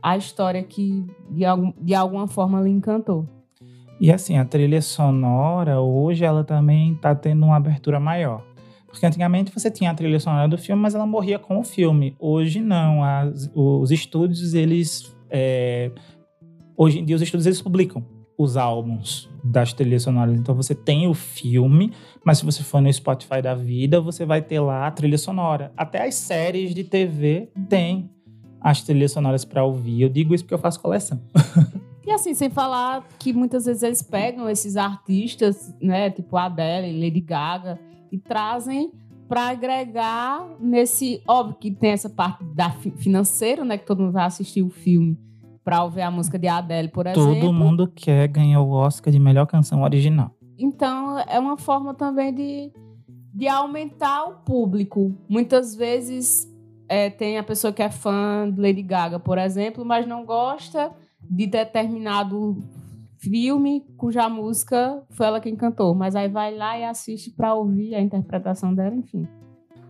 à história que de, algum, de alguma forma lhe encantou. E assim, a trilha sonora hoje ela também está tendo uma abertura maior. Porque antigamente você tinha a trilha sonora do filme, mas ela morria com o filme. Hoje não. As, os estúdios, eles. É, hoje em dia, os estúdios eles publicam os álbuns das trilhas sonoras. Então você tem o filme, mas se você for no Spotify da vida, você vai ter lá a trilha sonora. Até as séries de TV têm as trilhas sonoras para ouvir. Eu digo isso porque eu faço coleção. E assim, sem falar que muitas vezes eles pegam esses artistas, né, tipo Adele, Lady Gaga, e trazem para agregar nesse. Óbvio que tem essa parte da financeira, né? Que todo mundo vai assistir o filme para ouvir a música de Adele, por exemplo. Todo mundo quer ganhar o Oscar de melhor canção original. Então, é uma forma também de, de aumentar o público. Muitas vezes é, tem a pessoa que é fã de Lady Gaga, por exemplo, mas não gosta de determinado filme cuja música foi ela quem cantou, mas aí vai lá e assiste para ouvir a interpretação dela, enfim.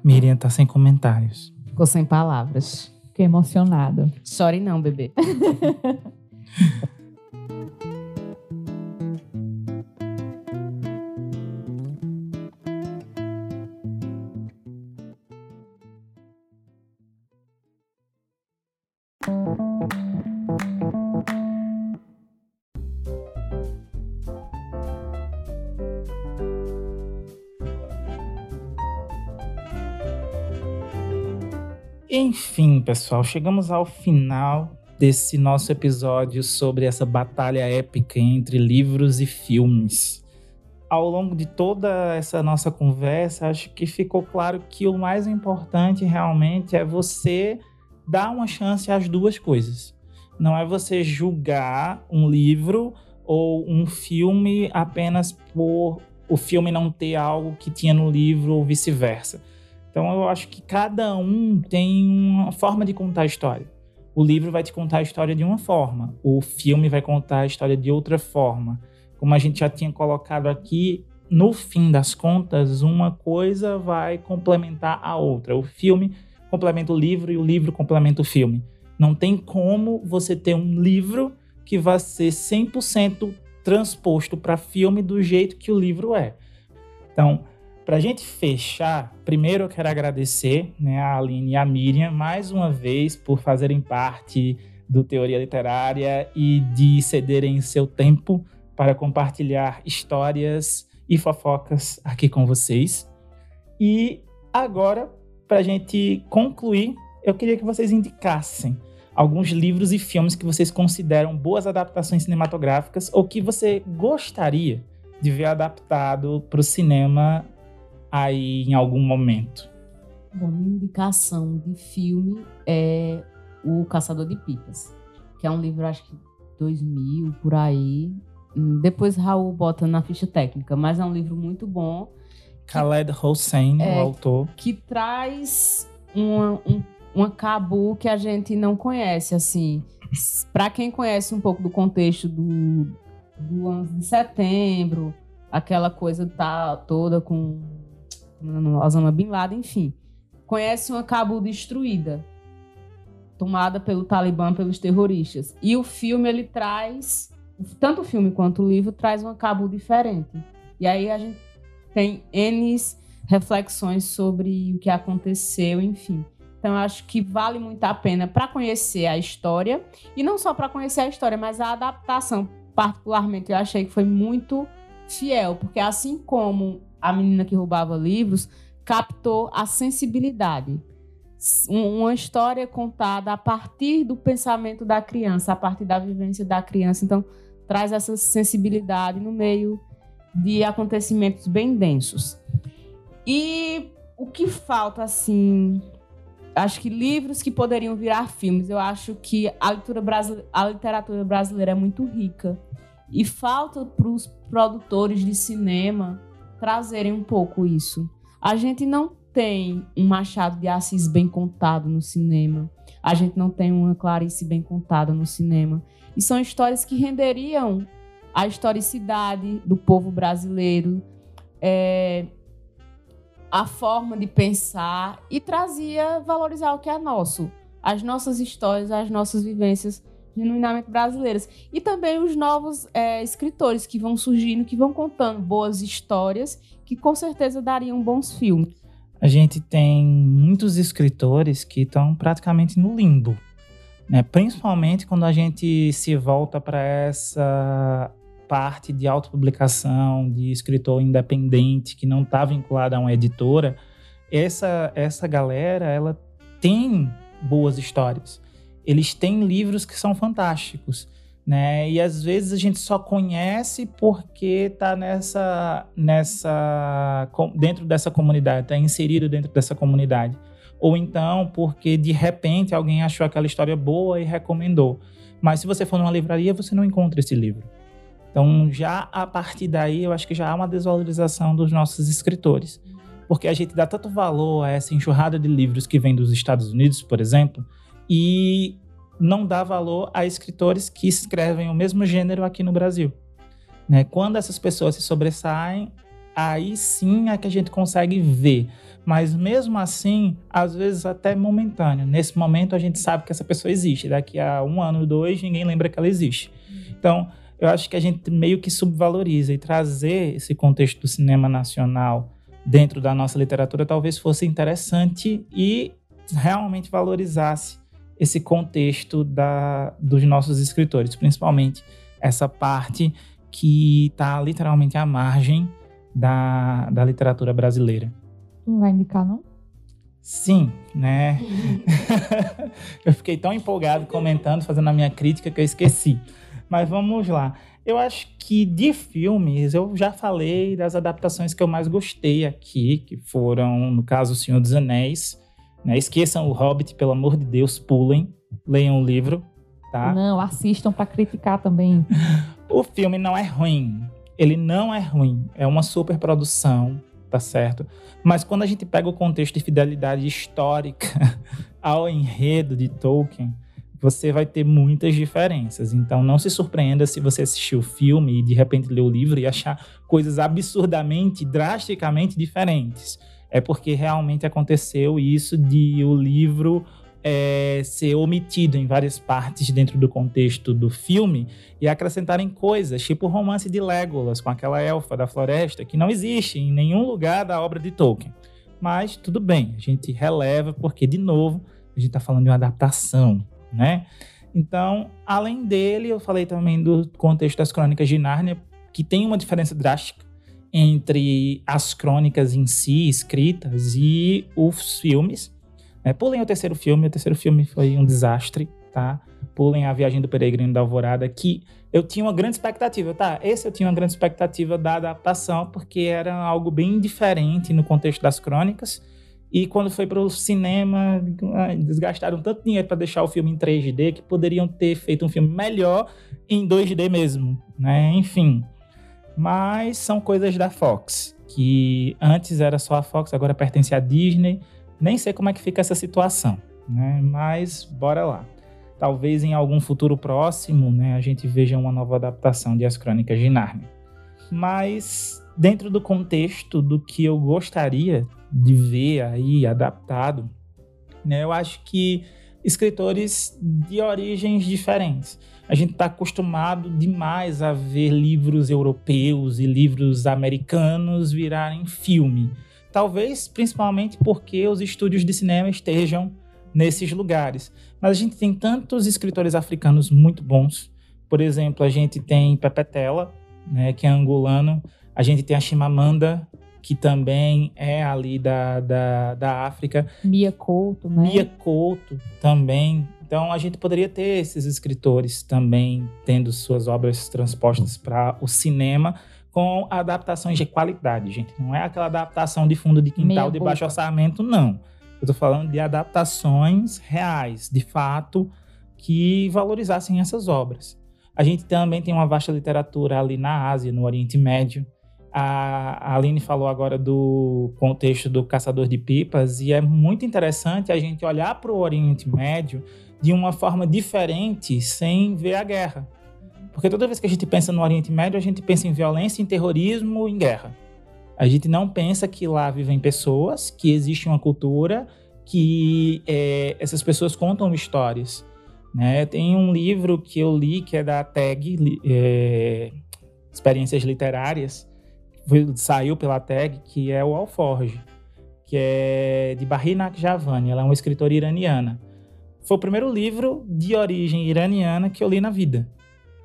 Miriam tá sem comentários. Ficou sem palavras. Fiquei emocionada. Sorry não, bebê. Enfim, pessoal, chegamos ao final desse nosso episódio sobre essa batalha épica entre livros e filmes. Ao longo de toda essa nossa conversa, acho que ficou claro que o mais importante realmente é você dar uma chance às duas coisas. Não é você julgar um livro ou um filme apenas por o filme não ter algo que tinha no livro ou vice-versa então eu acho que cada um tem uma forma de contar a história. O livro vai te contar a história de uma forma, o filme vai contar a história de outra forma. Como a gente já tinha colocado aqui, no fim das contas, uma coisa vai complementar a outra. O filme complementa o livro e o livro complementa o filme. Não tem como você ter um livro que vai ser 100% transposto para filme do jeito que o livro é. Então, para a gente fechar, primeiro eu quero agradecer né, a Aline e a Miriam mais uma vez por fazerem parte do Teoria Literária e de cederem seu tempo para compartilhar histórias e fofocas aqui com vocês. E agora, para a gente concluir, eu queria que vocês indicassem alguns livros e filmes que vocês consideram boas adaptações cinematográficas ou que você gostaria de ver adaptado para o cinema aí em algum momento? Bom, minha indicação de filme é O Caçador de Pipas, que é um livro, acho que 2000, por aí. Hum, depois Raul bota na ficha técnica, mas é um livro muito bom. Khaled Hossein, é, o autor. Que traz uma, um, uma cabu que a gente não conhece, assim. Para quem conhece um pouco do contexto do, do 11 de setembro, aquela coisa tá toda com Osama Bin Laden, enfim, conhece uma Cabul destruída, tomada pelo Talibã, pelos terroristas. E o filme ele traz, tanto o filme quanto o livro traz uma Cabul diferente. E aí a gente tem N reflexões sobre o que aconteceu, enfim. Então, acho que vale muito a pena para conhecer a história. E não só para conhecer a história, mas a adaptação, particularmente, eu achei que foi muito fiel. Porque assim como a menina que roubava livros captou a sensibilidade. Uma história contada a partir do pensamento da criança, a partir da vivência da criança. Então, traz essa sensibilidade no meio de acontecimentos bem densos. E o que falta, assim, acho que livros que poderiam virar filmes. Eu acho que a a literatura brasileira é muito rica. E falta para os produtores de cinema trazerem um pouco isso. A gente não tem um Machado de Assis bem contado no cinema. A gente não tem uma Clarice bem contada no cinema. E são histórias que renderiam a historicidade do povo brasileiro, é, a forma de pensar e trazia valorizar o que é nosso, as nossas histórias, as nossas vivências genuinamente brasileiras. E também os novos é, escritores que vão surgindo, que vão contando boas histórias, que com certeza dariam bons filmes. A gente tem muitos escritores que estão praticamente no limbo, né? principalmente quando a gente se volta para essa parte de autopublicação, de escritor independente, que não está vinculado a uma editora. Essa, essa galera, ela tem boas histórias eles têm livros que são fantásticos, né? E às vezes a gente só conhece porque está nessa, nessa, dentro dessa comunidade, está inserido dentro dessa comunidade, ou então porque de repente alguém achou aquela história boa e recomendou. Mas se você for numa livraria, você não encontra esse livro. Então, já a partir daí, eu acho que já há uma desvalorização dos nossos escritores. Porque a gente dá tanto valor a essa enxurrada de livros que vem dos Estados Unidos, por exemplo, e não dá valor a escritores que escrevem o mesmo gênero aqui no Brasil. Né? Quando essas pessoas se sobressaem, aí sim é que a gente consegue ver. Mas mesmo assim, às vezes até momentâneo. Nesse momento a gente sabe que essa pessoa existe. Daqui a um ano, dois, ninguém lembra que ela existe. Então, eu acho que a gente meio que subvaloriza e trazer esse contexto do cinema nacional dentro da nossa literatura talvez fosse interessante e realmente valorizasse esse contexto da, dos nossos escritores, principalmente essa parte que está literalmente à margem da, da literatura brasileira. Não vai indicar, não? Sim, né? eu fiquei tão empolgado comentando, fazendo a minha crítica que eu esqueci. Mas vamos lá. Eu acho que de filmes, eu já falei das adaptações que eu mais gostei aqui, que foram, no caso, O Senhor dos Anéis, né? Esqueçam o Hobbit, pelo amor de Deus, pulem, leiam o livro, tá? Não, assistam para criticar também. o filme não é ruim. Ele não é ruim. É uma super produção, tá certo? Mas quando a gente pega o contexto de fidelidade histórica ao enredo de Tolkien, você vai ter muitas diferenças. Então não se surpreenda se você assistir o filme e de repente ler o livro e achar coisas absurdamente, drasticamente diferentes é porque realmente aconteceu isso de o livro é, ser omitido em várias partes dentro do contexto do filme e acrescentarem coisas, tipo o romance de Legolas com aquela elfa da floresta, que não existe em nenhum lugar da obra de Tolkien. Mas tudo bem, a gente releva porque, de novo, a gente está falando de uma adaptação, né? Então, além dele, eu falei também do contexto das crônicas de Nárnia, que tem uma diferença drástica entre as crônicas em si, escritas, e os filmes. É, pulem o terceiro filme, o terceiro filme foi um desastre, tá? Pulem a Viagem do Peregrino da Alvorada, que eu tinha uma grande expectativa, tá? Esse eu tinha uma grande expectativa da adaptação, porque era algo bem diferente no contexto das crônicas. E quando foi para o cinema, desgastaram tanto dinheiro para deixar o filme em 3D que poderiam ter feito um filme melhor em 2D mesmo, né? Enfim, mas são coisas da Fox, que antes era só a Fox, agora pertence à Disney. Nem sei como é que fica essa situação, né? Mas bora lá. Talvez em algum futuro próximo, né, a gente veja uma nova adaptação de As Crônicas de Narnia. Mas dentro do contexto do que eu gostaria de ver aí adaptado, né, eu acho que escritores de origens diferentes a gente está acostumado demais a ver livros europeus e livros americanos virarem filme. Talvez principalmente porque os estúdios de cinema estejam nesses lugares. Mas a gente tem tantos escritores africanos muito bons. Por exemplo, a gente tem Pepetela, né, que é angolano. A gente tem a Chimamanda, que também é ali da, da, da África. Mia Couto, né? Mia Couto também então a gente poderia ter esses escritores também tendo suas obras transpostas para o cinema com adaptações de qualidade, gente. Não é aquela adaptação de fundo de quintal Meia de baixo orçamento, não. Eu estou falando de adaptações reais, de fato, que valorizassem essas obras. A gente também tem uma vasta literatura ali na Ásia, no Oriente Médio. A Aline falou agora do contexto do caçador de pipas, e é muito interessante a gente olhar para o Oriente Médio de uma forma diferente sem ver a guerra. Porque toda vez que a gente pensa no Oriente Médio, a gente pensa em violência, em terrorismo, em guerra. A gente não pensa que lá vivem pessoas, que existe uma cultura, que é, essas pessoas contam histórias. Né? Tem um livro que eu li que é da TAG, é, Experiências Literárias, saiu pela TAG, que é o Alforge, que é de Bahri Nakjavani. Ela é uma escritora iraniana. Foi o primeiro livro de origem iraniana que eu li na vida,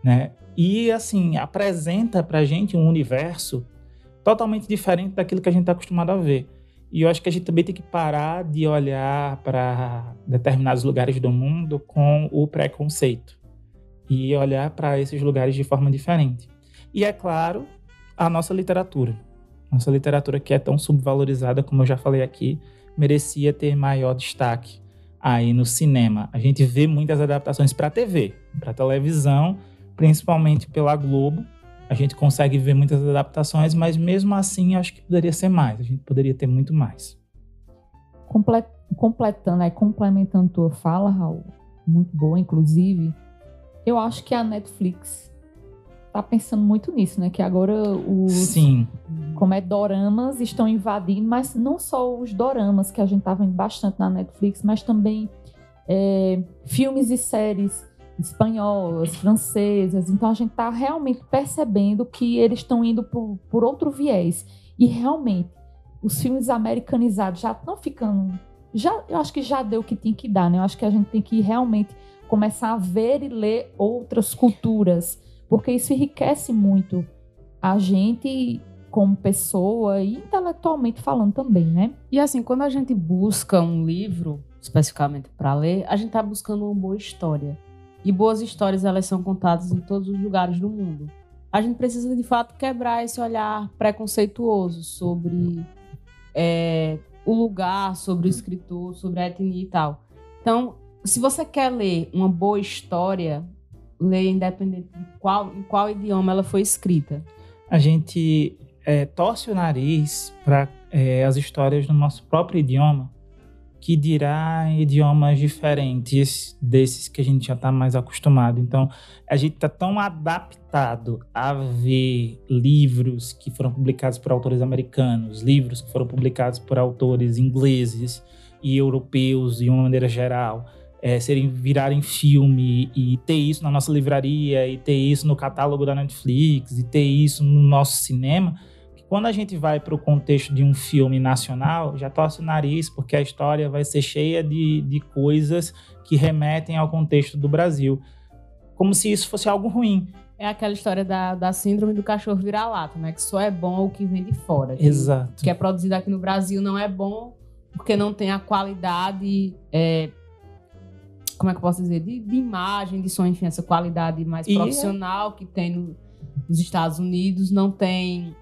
né? E assim apresenta para gente um universo totalmente diferente daquilo que a gente está acostumado a ver. E eu acho que a gente também tem que parar de olhar para determinados lugares do mundo com o preconceito e olhar para esses lugares de forma diferente. E é claro, a nossa literatura. Nossa literatura que é tão subvalorizada, como eu já falei aqui, merecia ter maior destaque aí no cinema. A gente vê muitas adaptações para TV, para televisão, principalmente pela Globo. A gente consegue ver muitas adaptações, mas mesmo assim acho que poderia ser mais. A gente poderia ter muito mais. Completando, é, complementando tua fala, Raul, muito boa, inclusive. Eu acho que a Netflix tá pensando muito nisso, né? Que agora os. Sim. Como é doramas estão invadindo, mas não só os doramas, que a gente tá vendo bastante na Netflix, mas também é, filmes e séries espanholas, francesas. Então a gente tá realmente percebendo que eles estão indo por, por outro viés. E realmente, os filmes americanizados já estão ficando. Já, eu acho que já deu o que tinha que dar, né? Eu acho que a gente tem que realmente começar a ver e ler outras culturas porque isso enriquece muito a gente como pessoa e intelectualmente falando também, né? E assim, quando a gente busca um livro especificamente para ler, a gente está buscando uma boa história. E boas histórias elas são contadas em todos os lugares do mundo. A gente precisa de fato quebrar esse olhar preconceituoso sobre é, o lugar, sobre o escritor, sobre a etnia e tal. Então, se você quer ler uma boa história, ler independente de qual, em qual idioma ela foi escrita. A gente é, torce o nariz para é, as histórias no nosso próprio idioma, que dirá idiomas diferentes desses que a gente já está mais acostumado. Então, a gente está tão adaptado a ver livros que foram publicados por autores americanos, livros que foram publicados por autores ingleses e europeus de uma maneira geral, é, serem virarem filme e ter isso na nossa livraria e ter isso no catálogo da Netflix e ter isso no nosso cinema, quando a gente vai para o contexto de um filme nacional, já torce o nariz porque a história vai ser cheia de, de coisas que remetem ao contexto do Brasil, como se isso fosse algo ruim. É aquela história da, da síndrome do cachorro vira-lata, né? Que só é bom o que vem de fora. Que, Exato. Que é produzido aqui no Brasil não é bom porque não tem a qualidade é, como é que eu posso dizer, de, de imagem, de som, enfim, essa qualidade mais e é profissional que tem no, nos Estados Unidos, não tem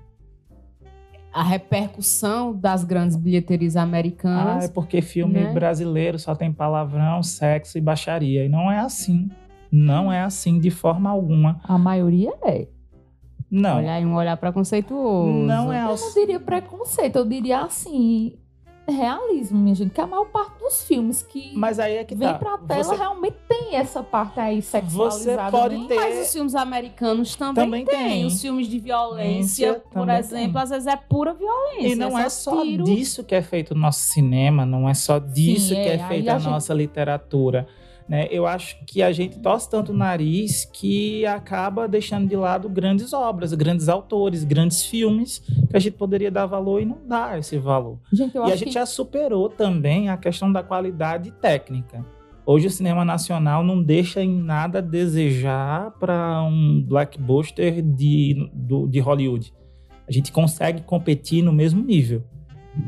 a repercussão das grandes bilheterias americanas. Ah, é porque filme né? brasileiro só tem palavrão, sexo e baixaria. E não é assim. Não é assim de forma alguma. A maioria é. Não. Olhar um olhar preconceituoso. Não é. Eu não diria preconceito, eu diria assim realismo, minha gente, que a maior parte dos filmes que Mas aí é que vem tá. pra tela você... realmente tem essa parte aí sexualizada. Você pode ter... Mas os filmes americanos também, também tem. tem. Os filmes de violência, por exemplo, tem. às vezes é pura violência. E não é, é só, disso que é feito o nosso cinema, não é só disso Sim, que é, é feita a, a gente... nossa literatura. Né? Eu acho que a gente torce tanto o nariz que acaba deixando de lado grandes obras, grandes autores, grandes filmes que a gente poderia dar valor e não dá esse valor. Gente, e a gente que... já superou também a questão da qualidade técnica. Hoje o cinema nacional não deixa em nada a desejar para um blockbuster de, do, de Hollywood. A gente consegue competir no mesmo nível.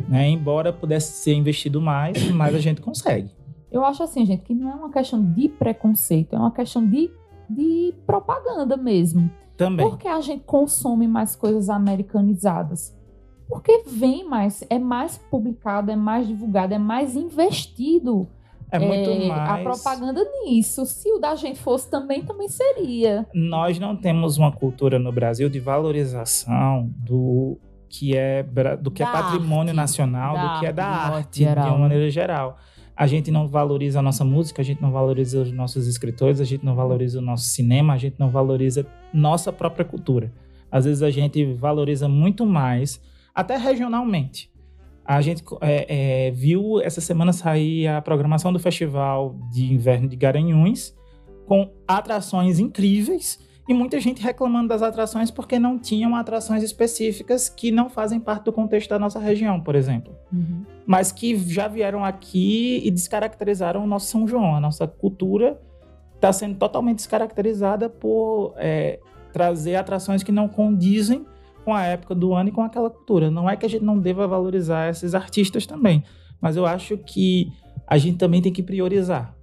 Né? Embora pudesse ser investido mais, mas a gente consegue. Eu acho assim, gente, que não é uma questão de preconceito, é uma questão de, de propaganda mesmo. Também. Por que a gente consome mais coisas americanizadas? Porque vem mais, é mais publicado, é mais divulgado, é mais investido É muito é, mais. a propaganda nisso. Se o da gente fosse também, também seria. Nós não temos uma cultura no Brasil de valorização do que é, do que é patrimônio arte. nacional, do que é da arte, arte, de uma maneira geral. A gente não valoriza a nossa música, a gente não valoriza os nossos escritores, a gente não valoriza o nosso cinema, a gente não valoriza nossa própria cultura. Às vezes a gente valoriza muito mais, até regionalmente. A gente é, é, viu essa semana sair a programação do Festival de Inverno de Garanhuns, com atrações incríveis e muita gente reclamando das atrações porque não tinham atrações específicas que não fazem parte do contexto da nossa região, por exemplo. Mas que já vieram aqui e descaracterizaram o nosso São João. A nossa cultura está sendo totalmente descaracterizada por é, trazer atrações que não condizem com a época do ano e com aquela cultura. Não é que a gente não deva valorizar esses artistas também, mas eu acho que a gente também tem que priorizar.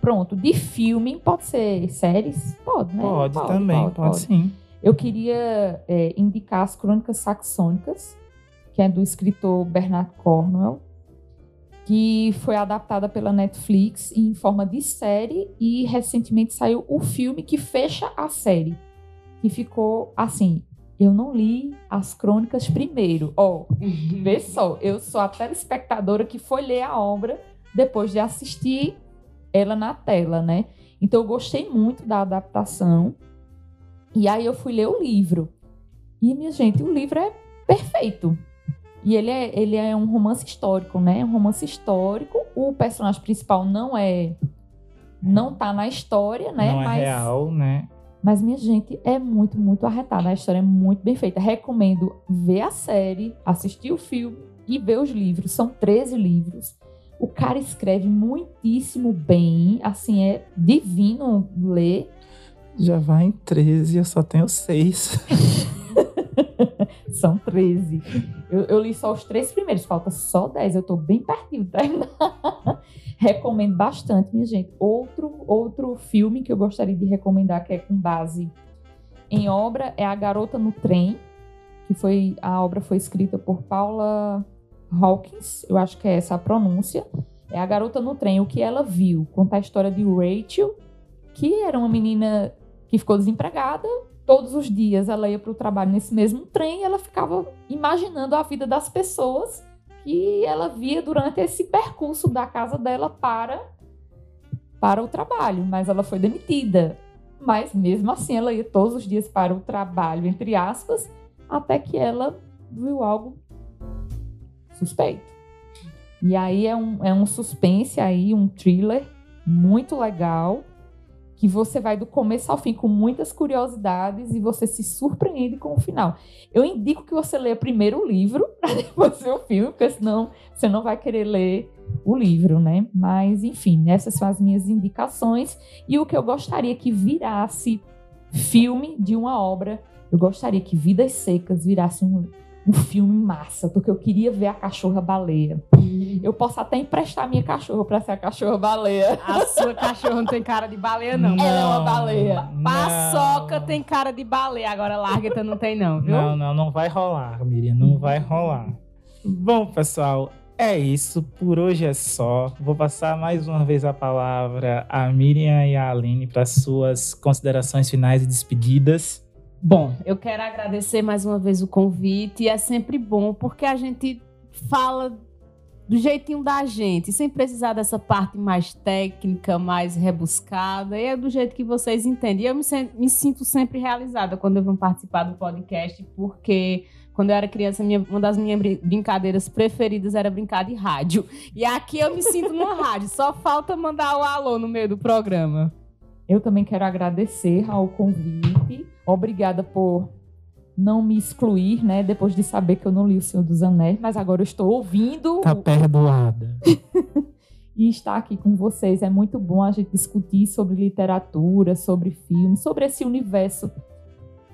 Pronto, de filme, pode ser séries? Pode, né? Pode, também, pode, sim. Eu queria é, indicar as Crônicas Saxônicas, que é do escritor Bernard Cornwell, que foi adaptada pela Netflix em forma de série e recentemente saiu o filme que fecha a série, que ficou assim. Eu não li as crônicas primeiro. Ó, vê só, eu sou a telespectadora que foi ler a obra depois de assistir ela na tela, né? Então eu gostei muito da adaptação. E aí eu fui ler o livro. E, minha gente, o livro é perfeito. E ele é, ele é um romance histórico, né? Um romance histórico. O personagem principal não é. Não tá na história, né? Não é Mas, real, né? mas, minha gente, é muito, muito arretada. A história é muito bem feita. Recomendo ver a série, assistir o filme e ver os livros. São 13 livros. O cara escreve muitíssimo bem. Assim, é divino ler. Já vai em 13, eu só tenho 6. São 13. Eu, eu li só os três primeiros, falta só 10. Eu tô bem pertinho de terminar. Recomendo bastante, minha gente. Outro, outro filme que eu gostaria de recomendar, que é com base em obra, é A Garota no Trem, que foi a obra foi escrita por Paula Hawkins, eu acho que é essa a pronúncia. É A Garota no Trem, o que ela viu. Conta a história de Rachel, que era uma menina que ficou desempregada. Todos os dias ela ia para o trabalho nesse mesmo trem e ela ficava imaginando a vida das pessoas que ela via durante esse percurso da casa dela para para o trabalho, mas ela foi demitida. Mas mesmo assim ela ia todos os dias para o trabalho, entre aspas, até que ela viu algo suspeito. E aí é um, é um suspense aí, um thriller muito legal, que você vai do começo ao fim com muitas curiosidades e você se surpreende com o final. Eu indico que você leia primeiro o livro para depois ver o filme, porque senão você não vai querer ler o livro, né? Mas enfim, essas são as minhas indicações e o que eu gostaria que virasse filme de uma obra. Eu gostaria que Vidas Secas virasse um, um filme massa, porque eu queria ver a cachorra baleia. Eu posso até emprestar minha cachorra para ser a cachorra baleia. A sua cachorra não tem cara de baleia, não. Ela é uma baleia. Paçoca não. tem cara de baleia, agora Largueta não tem, não, viu? Não, não, não vai rolar, Miriam, não vai rolar. Bom, pessoal, é isso. Por hoje é só. Vou passar mais uma vez a palavra a Miriam e a Aline para suas considerações finais e despedidas. Bom, eu quero agradecer mais uma vez o convite. É sempre bom, porque a gente fala do jeitinho da gente, sem precisar dessa parte mais técnica, mais rebuscada. E é do jeito que vocês entendem. E eu me, me sinto sempre realizada quando eu venho participar do podcast, porque quando eu era criança, minha- uma das minhas brin- brincadeiras preferidas era brincar de rádio. E aqui eu me sinto numa rádio. Só falta mandar o alô no meio do programa. Eu também quero agradecer ao convite. Obrigada por não me excluir, né? Depois de saber que eu não li O Senhor dos Anéis, mas agora eu estou ouvindo Tá perdoada. e estar aqui com vocês. É muito bom a gente discutir sobre literatura, sobre filmes, sobre esse universo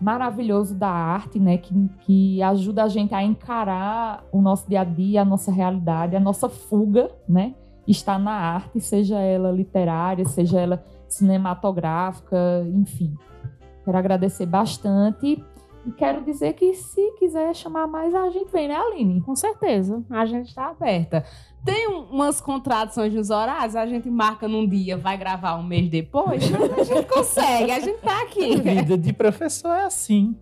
maravilhoso da arte, né? Que, que ajuda a gente a encarar o nosso dia a dia, a nossa realidade, a nossa fuga, né? Está na arte, seja ela literária, seja ela cinematográfica, enfim. Quero agradecer bastante E quero dizer que se quiser chamar mais, a gente vem, né, Aline? Com certeza, a gente está aberta. Tem umas contradições nos horários, a gente marca num dia, vai gravar um mês depois, mas a gente consegue, a gente tá aqui. Vida de professor é assim.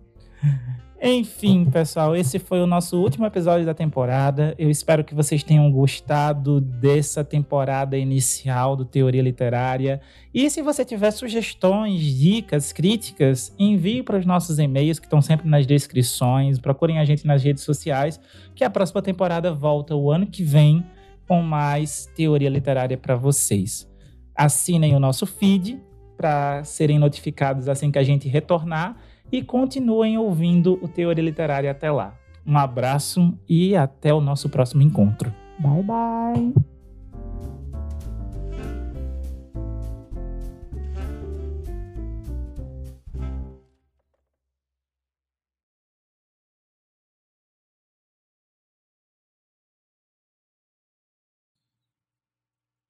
Enfim, pessoal, esse foi o nosso último episódio da temporada. Eu espero que vocês tenham gostado dessa temporada inicial do Teoria Literária. E se você tiver sugestões, dicas, críticas, envie para os nossos e-mails que estão sempre nas descrições. Procurem a gente nas redes sociais, que a próxima temporada volta o ano que vem com mais teoria literária para vocês. Assinem o nosso feed para serem notificados assim que a gente retornar e continuem ouvindo o Teoria Literária até lá. Um abraço e até o nosso próximo encontro. Bye bye.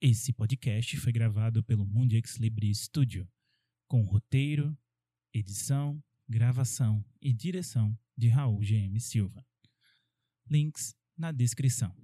Esse podcast foi gravado pelo Mundi Ex Libri Studio, com roteiro, edição gravação e direção de Raul GM Silva. Links na descrição.